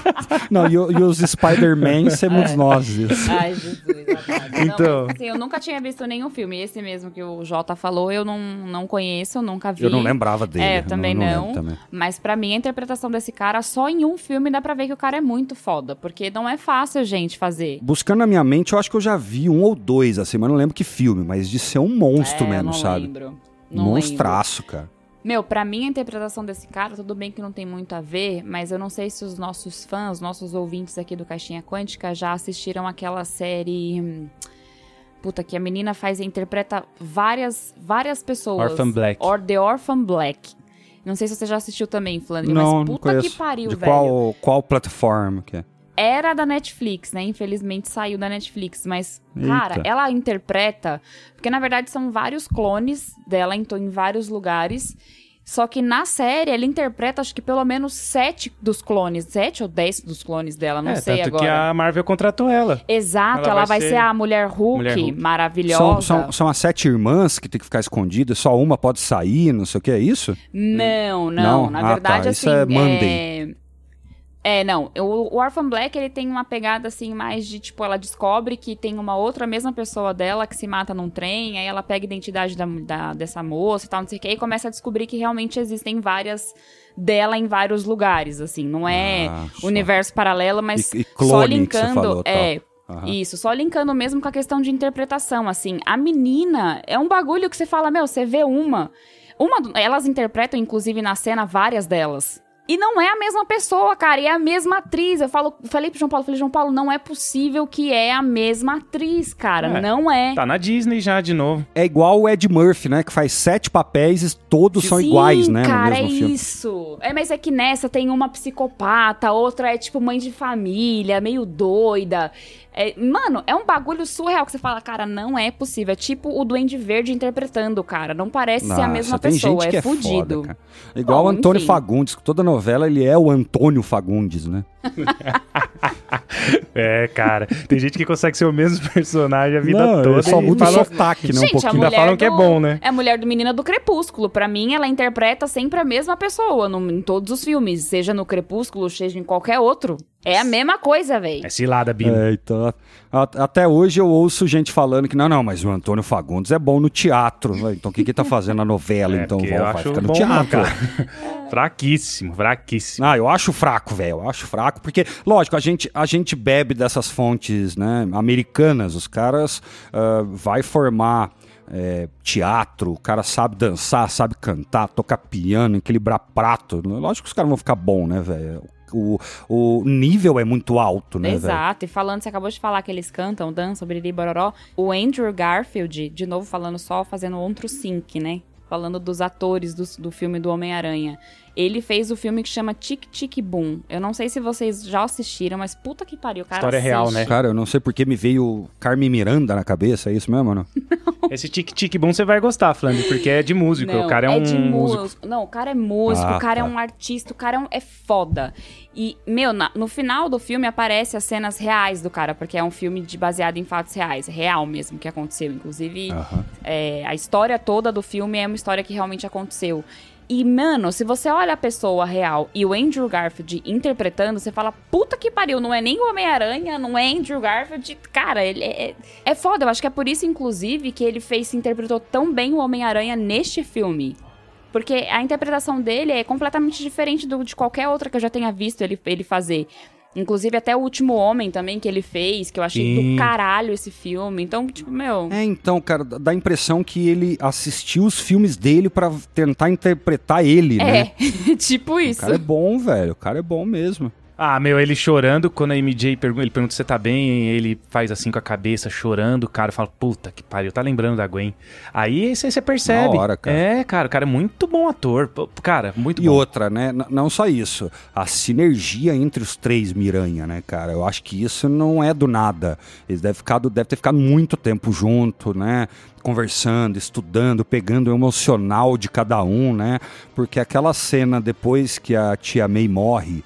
Não, e, e os Spider-Man somos É. nós. isso. Ai, Jesus, amado. Então. Não, assim, eu nunca tinha visto nenhum filme. Esse mesmo que o Jota falou, eu não, não conheço, nunca vi. Eu não lembrava dele. É, também não. lembro também. Mas pra mim, a interpretação desse cara, só em um filme dá pra ver que o cara é muito foda. Porque não é fácil, gente, fazer. Buscando na minha mente, eu acho que eu já vi um ou dois, assim, mas não lembro que filme, mas de ser um monstro é, mesmo, eu não sabe? lembro. Não lembro. Monstraço, cara. Meu, pra mim a interpretação desse cara, tudo bem que não tem muito a ver, mas eu não sei se os nossos fãs, nossos ouvintes aqui do Caixinha Quântica já assistiram aquela série. hum, Puta, que a menina faz interpreta várias várias pessoas. Orphan Black. Or The Orphan Black. Não sei se você já assistiu também, Flandre, não, mas não puta conheço. que pariu, de velho. qual, qual plataforma que é? Era da Netflix, né? Infelizmente saiu da Netflix, mas Eita. cara, ela interpreta, porque na verdade são vários clones dela em, to- em vários lugares. Só que na série ela interpreta acho que pelo menos sete dos clones, sete ou dez dos clones dela, não é, sei tanto agora. que a Marvel contratou ela. Exato, Ela ela, vai vai ser ser a mulher Hulk, Mulher Hulk. maravilhosa. São, são, são as sete irmãs que tem que ficar escondidas, só uma pode sair, não sei o que, é isso? Não, não, Não? na Ah, verdade tá. assim, Isso é Monday. é... É, não. O, o Orphan Black, ele tem uma pegada, assim, mais de, tipo, ela descobre que tem uma outra mesma pessoa dela que se mata num trem, aí ela pega a identidade da, da- dessa moça e tal, não sei o que, e começa a descobrir que realmente existem várias dela em vários lugares, assim. Não é Ah, universo paralelo, mas E- e só linkando... falou, é, Aham. Isso, só linkando mesmo com a questão de interpretação, assim. A menina é um bagulho que você fala, meu, você vê uma. Uma, elas interpretam, inclusive, na cena, várias delas. E não é a mesma pessoa, cara, e é a mesma atriz. Eu falo, falei pro João Paulo, falei, João Paulo, não é possível que é a mesma atriz, cara. É. Não é. Tá na Disney já de novo. É igual o Ed Murphy, né? Que faz sete papéis e todos são Sim, iguais, né? cara, no mesmo é filme. isso. É, mas é que nessa tem uma psicopata, outra é tipo mãe de família, meio doida. É, mano, é um bagulho surreal que você fala, cara, não é possível. É tipo o Duende Verde interpretando, cara. Não parece ser a Nossa, mesma tem pessoa. gente que é é foda, fudido. cara. Igual Bom, o Antônio enfim. Fagundes, que toda novela ele é o Antônio Fagundes, né? É, cara. Tem gente que consegue ser o mesmo personagem a vida Não, toda. só muda o sotaque, né? Um Gente, pouquinho. Ainda mulher falam que é do- bom, né? É a mulher do Menina do Crepúsculo. Pra mim, ela interpreta sempre a mesma pessoa no- em todos os filmes. Seja no Crepúsculo, seja em qualquer outro. É a mesma coisa, véi. É cilada, Bino. É, então, a- até hoje eu ouço gente falando que não, não, mas o Antônio Fagundes é bom no teatro. Então o que que ele tá fazendo na novela? É, então porque vai, eu vai acho ficar no teatro. cara. fraquíssimo, fraquíssimo. Ah, eu acho fraco, velho. Eu acho fraco, porque, lógico, a gente, a gente bebe dessas fontes né, americanas. Os caras ah, vai formar é, teatro, o cara sabe dançar, sabe cantar, tocar piano, equilibrar prato. Lógico que os caras vão ficar bom, né, velho? O, o nível é muito alto, né? Exato, e falando, você acabou de falar que eles cantam, dançam, biriri, bororó. O Andrew Garfield, de novo falando só, fazendo outro sync, né? Falando dos atores do, do filme do Homem-Aranha. Ele fez o filme que chama Tic Tic Boom. Eu não sei se vocês já assistiram, mas puta que pariu, cara. História real, né? Cara, eu não sei porque me veio Carmen Miranda na cabeça, é isso mesmo, não? Esse tique-tique bom você vai gostar, Flandre, porque é de músico. Não, o cara é, um de músico. músico. Não, o cara é músico, Ah, o cara tá. é um artista, o cara é, um- é foda. E, meu, na- no final do filme aparece as cenas reais do cara, porque é um filme de, baseado em fatos reais. Real mesmo que aconteceu. Inclusive, Aham. é, a história toda do filme é uma história que realmente aconteceu. E, mano, se você olha a pessoa real e o Andrew Garfield interpretando, você fala, puta que pariu, não é nem o Homem-Aranha, não é Andrew Garfield. Cara, ele é, é foda. Eu acho que é por isso, inclusive, que ele fez, interpretou tão bem o Homem-Aranha neste filme. Porque a interpretação dele é completamente diferente do, de qualquer outra que eu já tenha visto ele, ele fazer. Inclusive, até o Último Homem também que ele fez, que eu achei Sim. do caralho esse filme. Então, tipo, meu. É, então, cara, dá a impressão que ele assistiu os filmes dele pra tentar interpretar ele, né? É, tipo O isso. cara é bom, velho. O cara é bom mesmo. Ah, meu, ele chorando, quando a MJ pergunta, ele pergunta se você tá bem, ele faz assim com a cabeça, chorando, o cara fala, puta que pariu, tá lembrando da Gwen. Aí você percebe. Na hora, cara. É, cara, o cara é muito bom ator. Cara, muito E bom. outra, né? n- Não só isso. A sinergia entre os três Miranha, né, cara? Eu acho que isso não é do nada. Eles devem, ficar, deve ter ficado muito tempo junto, né? Conversando, estudando, pegando o emocional de cada um, né? Porque aquela cena depois que a tia May morre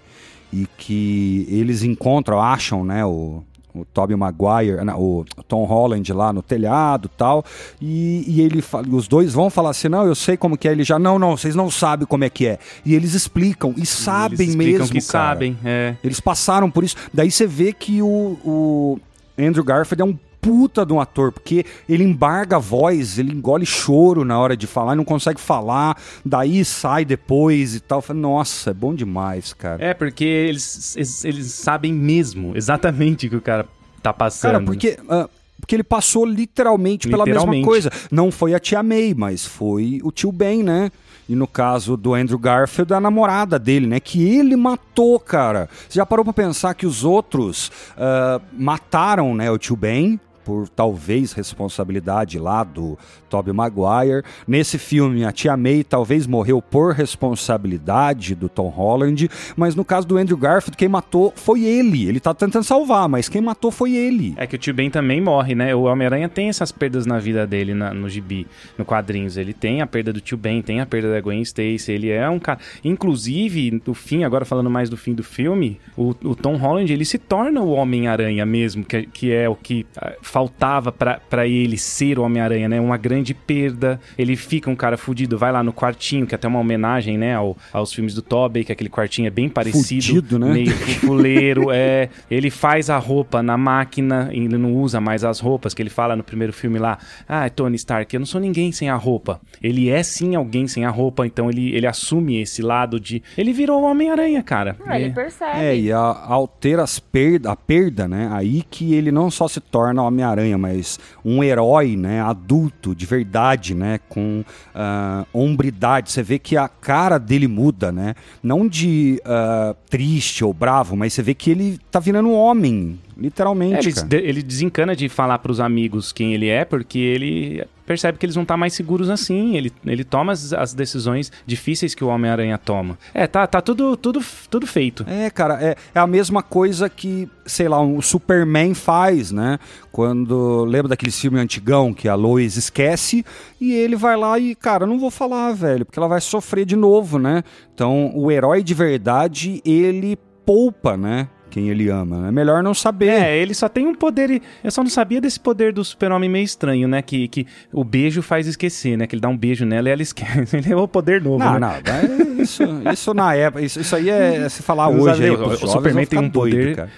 e que eles encontram, acham, né? O, o Tobey Maguire, não, o Tom Holland lá no telhado e tal, e, e ele fala, os dois vão falar assim, não, eu sei como que é, ele já, não, não, vocês não sabem como é que é, e eles explicam, e sabem Eles explicam mesmo, que cara. sabem, é. Eles passaram por isso, daí você vê que o, o Andrew Garfield é um puta de um ator, porque ele embarga a voz, ele engole choro na hora de falar, não consegue falar, daí sai depois e tal. Nossa, é bom demais, cara. É, porque eles, eles, eles sabem mesmo exatamente o que o cara tá passando. Cara, porque, ah, porque ele passou literalmente pela mesma Literalmente. coisa. Não foi a tia May, mas foi o tio Ben, né? E no caso do Andrew Garfield, a namorada dele, né? Que ele matou, cara. Você já parou pra pensar que os outros ah, mataram, né? O tio Ben por talvez responsabilidade lá do Tobey Maguire. Nesse filme, a tia May talvez morreu por responsabilidade do Tom Holland, mas no caso do Andrew Garfield, quem matou foi ele. Ele tá tentando salvar, mas quem matou foi ele. É que o tio Ben também morre, né? O Homem-Aranha tem essas perdas na vida dele, na- no gibi, no quadrinhos. Ele tem a perda do tio Ben, tem a perda da Gwen Stacy. Ele é um cara. Inclusive, no fim, agora falando mais do fim do filme, o, o Tom Holland ele se torna o Homem-Aranha mesmo, que, que é o que ah, faltava pra pra ele ser o Homem-Aranha, né? Uma grande perda. Ele fica um cara fudido, vai lá no quartinho, que é até uma homenagem, né, ao- aos filmes do Tobey, que aquele quartinho é bem parecido. Fudido, né? Meio fuleiro, é. Ele faz a roupa na máquina, ele não usa mais as roupas, que ele fala no primeiro filme lá. Ah, Tony Stark, eu não sou ninguém sem a roupa. Ele é sim alguém sem a roupa, então ele, ele assume esse lado de. Ele virou o Homem-Aranha, cara. Ah, ele E- percebe. É, e a- ao ter as perda, a perda, né? Aí que ele não só se torna Homem-Aranha, mas um herói, né? Adulto, de verdade, né? Com ah, hombridade. Você vê que a cara dele muda, né? Não de ah, triste ou bravo, mas você vê que ele tá virando um homem, É, literalmente. ele, cara. de- ele desencana de falar pros amigos quem ele é, porque ele percebe que eles não estão mais seguros assim. Ele, ele toma as, as decisões difíceis que o Homem-Aranha toma. É, tá, tá tudo, tudo, tudo feito. É, cara, é, é a mesma coisa que, sei lá, o Superman faz, né? Quando. Lembra daquele filme antigão que a Lois esquece e ele vai lá e, cara, não vou falar, velho, porque ela vai sofrer de novo, né? Então, o herói de verdade, ele poupa, né? Quem ele ama. É melhor não saber. É, ele só tem um poder. e- Eu só não sabia desse poder do super-homem meio estranho, né? Que, que o beijo faz esquecer, né? Que ele dá um beijo nela e ela esquece. Ele é o poder novo, Não, né? não, é isso, isso na época, isso, isso aí é se falar Os hoje aí o jovens, Superman tem um doido, poder- cara.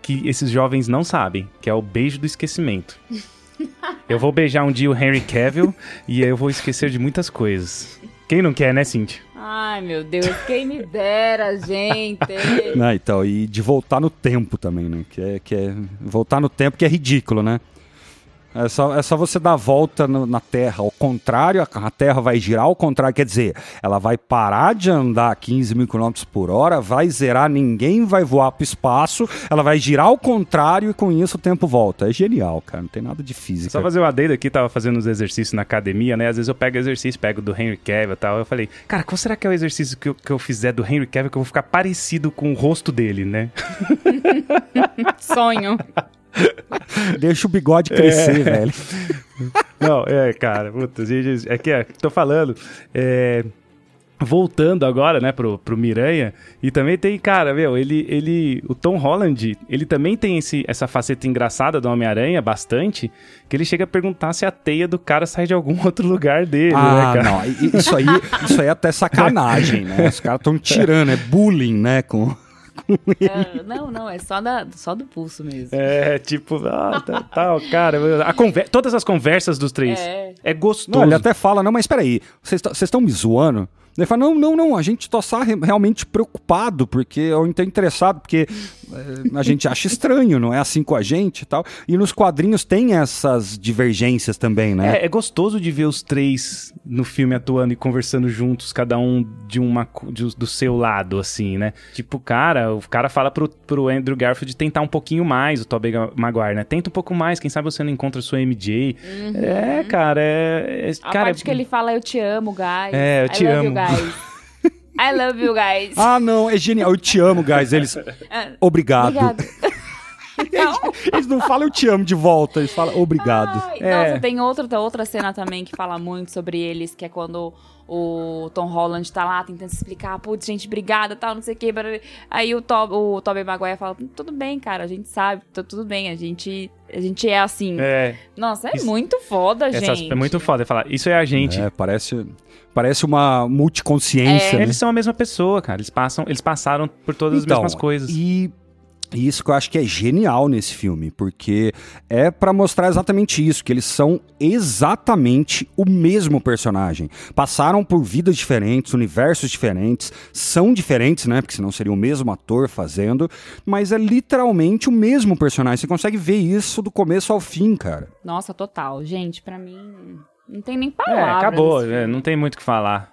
Que esses jovens não sabem, que é o beijo do esquecimento. Eu vou beijar um dia o Henry Cavill e aí eu vou esquecer de muitas coisas. Quem não quer, né, Cintia? Ai, meu Deus, quem me dera, gente. Né, então, e de voltar no tempo também, né? Que é, que é voltar no tempo que é ridículo, né? É só, é só você dar a volta no- na Terra ao contrário, a, a Terra vai girar ao contrário, quer dizer, ela vai parar de andar a 15 mil quilômetros por hora, vai zerar, ninguém vai voar pro espaço, ela vai girar ao contrário e com isso o tempo volta. É genial, cara, não tem nada de física. Só fazer uma adendo aqui, tava fazendo uns exercícios na academia, né? Às vezes eu pego exercício, pego do Henry Cavill e tal. Eu falei, cara, qual será que é o exercício que eu, que eu fizer do Henry Cavill que eu vou ficar parecido com o rosto dele, né? Sonho. Deixa o bigode crescer, velho. Não, é, cara, gente, é que é, tô falando, é, voltando agora, né, pro, pro Miranha, e também tem, cara, meu, ele, ele, o Tom Holland, ele também tem esse, essa faceta engraçada do Homem-Aranha, bastante, que ele chega a perguntar se a teia do cara sai de algum outro lugar dele, Ah, né, cara? não, isso aí, isso aí é até sacanagem, né? Os caras estão tirando, é bullying, né? Com... Ah, não, não, é só, da, só do pulso mesmo. É, tipo, ah, tá, tal, cara, a conver- todas as conversas dos três, É. é, gostoso. Não, ele até fala, não, mas peraí, vocês estão me zoando? Ele fala, não, não, não, a gente só re- realmente preocupado, porque eu não tô interessado, porque eh, a gente acha estranho, não é assim com a gente e tal. E nos quadrinhos tem essas divergências também, né? É, é gostoso de ver os três no filme atuando e conversando juntos, cada um de uma de- do seu lado, assim, né? Tipo, cara, o cara fala pro, pro Andrew Garfield tentar um pouquinho mais, o Tobey Maguire, né? Tenta um pouco mais, quem sabe você não encontra a sua MJ. É, cara, é... é- Uhum. A cara, parte que ele fala, eu te amo, guys. É, eu I te amo. Guys. I love you, guys. Ah, não, é genial, eu te amo, guys. Eles, Ah, obrigado. Obrigado. Não. Eles não falam eu te amo de volta, eles falam obrigado. Ai, É. Nossa, tem outra, outra cena também que fala muito sobre eles, que é quando o Tom Holland tá lá tentando se explicar, putz, gente, obrigada, tal, não sei o que. Aí o, Tob, o Tobey Maguire fala, tudo bem, cara, a gente sabe, tá tudo bem, a gente, a gente é assim. É, Nossa, é Isso- muito foda, essa- gente. é muito foda falar. Isso é a gente. É, parece, parece uma multiconsciência. É. né? Eles são a mesma pessoa, cara. Eles passam, eles passaram por todas Então, as mesmas coisas. E e isso que eu acho que é genial nesse filme, porque é pra mostrar exatamente isso, que eles são exatamente o mesmo personagem. Passaram por vidas diferentes, universos diferentes, são diferentes, né? Porque senão seria o mesmo ator fazendo, mas é literalmente o mesmo personagem. Você consegue ver isso do começo ao fim, cara. Nossa, total. Gente, pra mim, não tem nem É, palavras. acabou, é, não tem muito o que falar.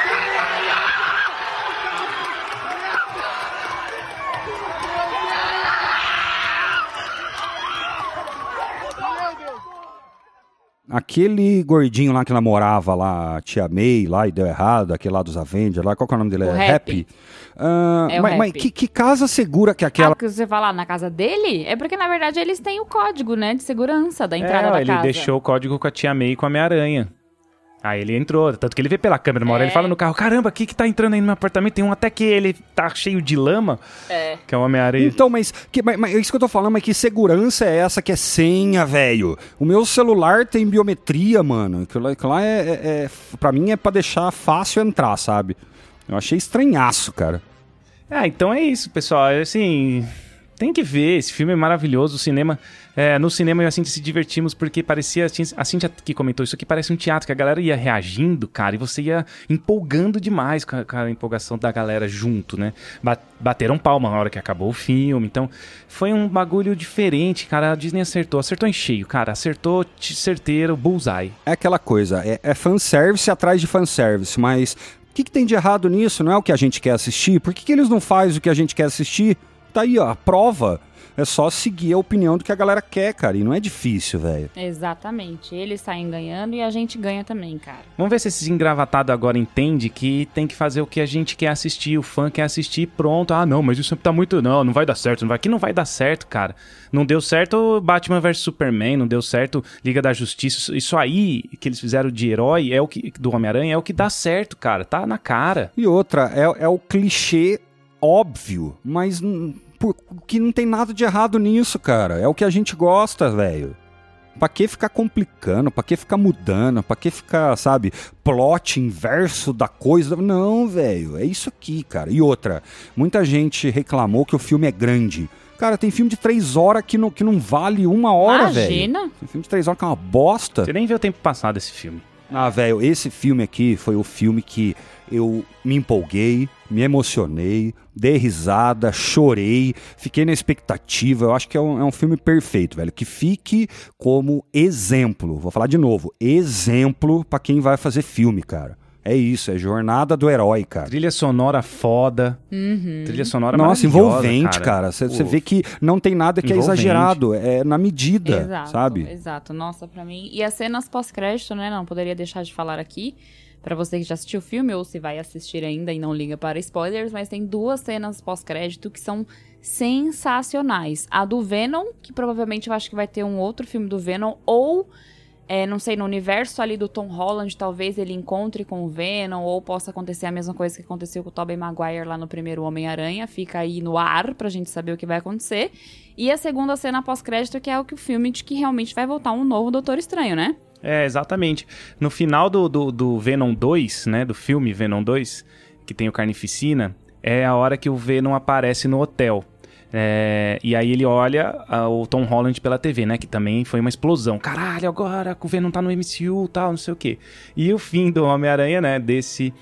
aquele gordinho lá que namorava lá, a tia May, lá, e deu errado, aquele lá dos Avengers, lá, qual que é o nome dele? O é Happy. Ah, É mas, mas que, que casa segura que Ah, aquela... que você fala na casa dele? É porque, na verdade, eles têm o código, né, de segurança da entrada é, da ele casa. deixou o código com a tia May e com a Homem-Aranha. Aí ele entrou, tanto que ele vê pela câmera, uma hora É. ele fala no carro, caramba, o que que tá entrando aí no meu apartamento? Tem um até que ele tá cheio de lama, É. que é o Homem-Aranha. Então, mas, que, mas, mas isso que eu tô falando, mas que segurança é essa que é senha, velho? O meu celular tem biometria, mano. Aquilo lá, aquilo lá é, é, é. Pra mim é pra deixar fácil entrar, sabe? Eu achei estranhaço, cara. Ah, então é isso, pessoal. É Assim, tem que ver. Esse filme é maravilhoso. O cinema. É, no cinema eu e a Cintia se divertimos porque parecia. A Cintia que comentou isso aqui parece um teatro que a galera ia reagindo, cara, e você ia empolgando demais com a, com a empolgação da galera junto, né? Ba- Bateram palma na hora que acabou o filme. Então, foi um bagulho diferente, cara. A Disney acertou. Acertou em cheio, cara. Acertou certeiro, bullseye. É aquela coisa, é, é fanservice atrás de fanservice, mas o que, que tem de errado nisso? Não é o que a gente quer assistir? Por que, que eles não fazem o que a gente quer assistir? Tá aí, ó, a prova. É só seguir a opinião do que a galera quer, cara. E não é difícil, velho. Exatamente. Eles saem ganhando e a gente ganha também, cara. Vamos ver se esses engravatados agora entendem que tem que fazer o que a gente quer assistir, o fã quer assistir, pronto. Ah, não, mas isso tá muito. Não, não vai dar certo, não vai. Aqui não vai dar certo, cara. Não deu certo Batman vs Superman, não deu certo Liga da Justiça. Isso aí que eles fizeram de herói é o que. Do Homem-Aranha é o que dá certo, cara. Tá na cara. E outra, é, é o clichê óbvio, mas por- que não tem nada de errado nisso, cara. É o que a gente gosta, velho. Pra que ficar complicando? Pra que ficar mudando? Pra que ficar, sabe, plot inverso da coisa? Não, velho. É isso aqui, cara. E outra, muita gente reclamou que o filme é grande. Cara, tem filme de três horas que não, que não vale uma hora, velho. Imagina. Tem filme de três horas que é uma bosta. Você nem vê o tempo passado desse filme. Ah, velho, esse filme aqui foi o filme que eu me empolguei, me emocionei, dei risada, chorei, fiquei na expectativa. Eu acho que é um, é um filme perfeito, velho. Que fique como exemplo. Vou falar de novo: exemplo pra quem vai fazer filme, cara. É isso, é jornada do herói, cara. Trilha sonora foda. Trilha sonora Nossa, maravilhosa, envolvente, cara. Você vê que não tem nada que é Envolvente. exagerado, é na medida, Exato, sabe? exato. Nossa, pra mim. E as cenas pós-crédito, né? Não poderia deixar de falar aqui. Pra você que já assistiu o filme ou se vai assistir ainda e não liga para spoilers, mas tem duas cenas pós-crédito que são sensacionais. A do Venom, que provavelmente eu acho que vai ter um outro filme do Venom, ou, é, não sei, no universo ali do Tom Holland, talvez ele encontre com o Venom, ou possa acontecer a mesma coisa que aconteceu com o Tobey Maguire lá no primeiro Homem-Aranha. Fica aí no ar pra gente saber o que vai acontecer. E a segunda cena pós-crédito, que é o que o filme de que realmente vai voltar um novo Doutor Estranho, né? É, exatamente. No final do, do, do Venom 2, né? Do filme Venom 2, que tem o Carnificina, é a hora que o Venom aparece no hotel. É, e aí ele olha ah, o Tom Holland pela TV, né? Que também foi uma explosão. Caralho, agora o Venom tá no MCU e tal, não sei o quê. E o fim do Homem-Aranha, né? Desse.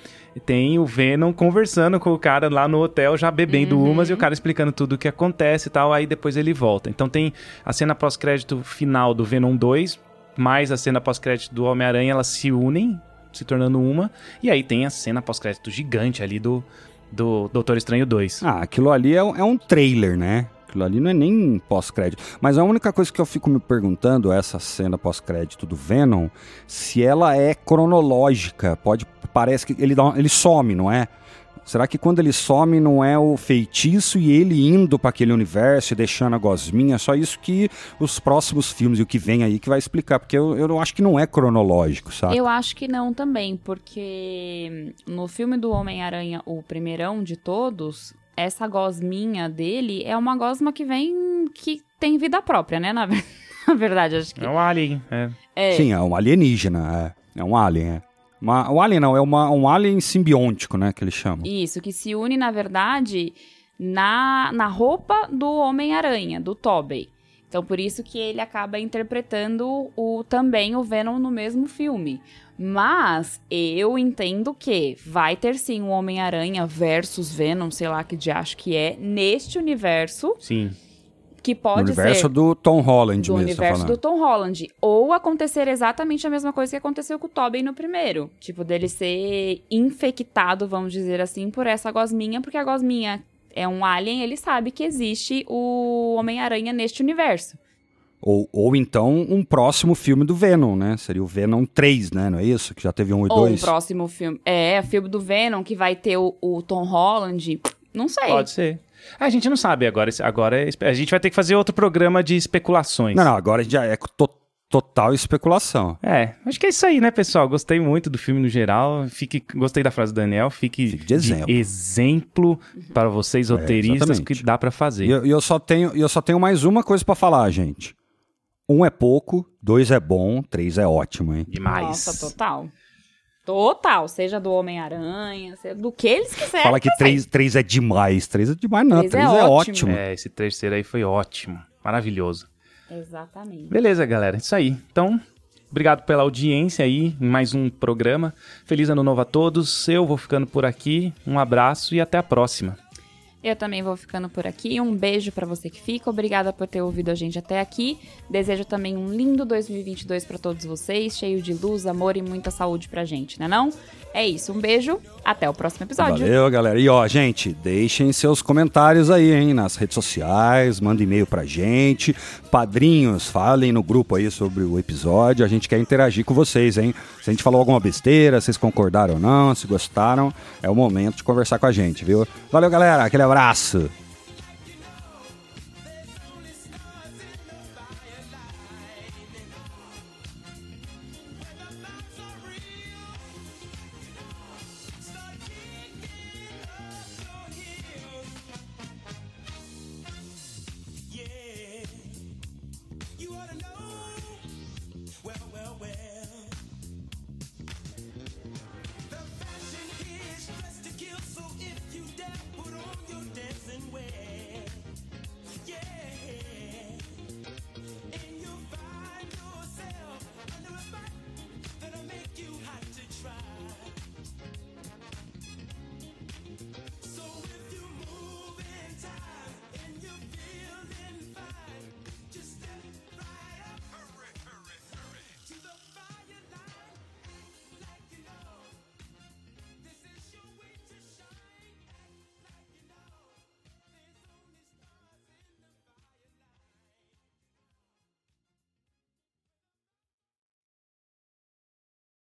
Tem o Venom conversando com o cara lá no hotel, já bebendo umas, e o cara explicando tudo o que acontece e tal. Aí depois ele volta. Então tem a cena pós-crédito final do Venom 2, mais a cena pós-crédito do Homem-Aranha, elas se unem, se tornando uma. E aí tem a cena pós-crédito gigante ali do, do Doutor Estranho 2. Ah, aquilo ali é, um- é um trailer, né? Aquilo ali não é nem pós-crédito. Mas a única coisa que eu fico me perguntando, essa cena pós-crédito do Venom, se ela é cronológica. Pode, parece que ele, dá, ele some, não é? Será que quando ele some não é o feitiço e ele indo para aquele universo e deixando a gosminha? Só isso que os próximos filmes e o que vem aí que vai explicar. Porque eu, eu acho que não é cronológico, sabe? Eu acho que não também, porque no filme do Homem-Aranha, o primeirão de todos, essa gosminha dele é uma gosma que vem. que tem vida própria, né? Na, na verdade, acho que. É o Alien, é. É, Sim, é um alienígena, é. É um alien, é. Uma, um alien não, é uma, um alien simbiótico, né, que eles chamam. Isso, que se une, na verdade, na, na roupa do Homem-Aranha, do Tobey. Então, por isso que ele acaba interpretando o, também o Venom no mesmo filme. Mas eu entendo que vai ter sim um Homem-Aranha versus Venom, sei lá que de acho que é, neste universo, Sim. Que No pode universo ser do Tom Holland do mesmo, tá universo do Tom Holland. Ou acontecer exatamente a mesma coisa que aconteceu com o Tobey no primeiro. Tipo, dele ser infectado, vamos dizer assim, por essa gosminha, porque a gosminha é um alien, ele sabe que existe o Homem-Aranha neste universo. Ou, ou então um próximo filme do Venom, né? Seria o Venom 3, né? Não é isso? Que já teve um e Ou um dois. próximo filme. É, filme do Venom, que vai ter o, o Tom Holland. Não sei. Pode ser. A gente não sabe agora. Agora é- a gente vai ter que fazer outro programa de especulações. Não, não, agora já é to- total especulação. É, acho que é isso aí, né, pessoal? Gostei muito do filme no geral. Fique, gostei da frase do Daniel. Fique, Fique de exemplo. exemplo para vocês roteiristas exatamente. que dá pra fazer. E eu, eu só tenho, e eu só tenho mais uma coisa pra falar, gente. Um é pouco, dois é bom, três é ótimo, hein? Demais. Nossa, total. Total. Seja do Homem-Aranha, seja do que eles quiserem. Fala que fazer. três, três é demais. Três é demais, não. Três é Três é, ótimo. ótimo. É, esse terceiro aí foi ótimo. Maravilhoso. Exatamente. Beleza, galera. Isso aí. Então, obrigado pela audiência aí em mais um programa. Feliz ano novo a todos. Eu vou ficando por aqui. Um abraço e até a próxima. Eu também vou ficando por aqui. Um beijo pra você que fica. Obrigada por ter ouvido a gente até aqui. Desejo também um lindo 2022 pra todos vocês, cheio de luz, amor e muita saúde pra gente, né não? É isso. Um beijo. Até o próximo episódio. Valeu, galera. E ó, gente, deixem seus comentários aí, hein, nas redes sociais, manda e-mail pra gente. Padrinhos, falem no grupo aí sobre o episódio. A gente quer interagir com vocês, hein? Se a gente falou alguma besteira, vocês concordaram ou não, se gostaram, é o momento de conversar com a gente, viu? Valeu, galera. Aquele abraço.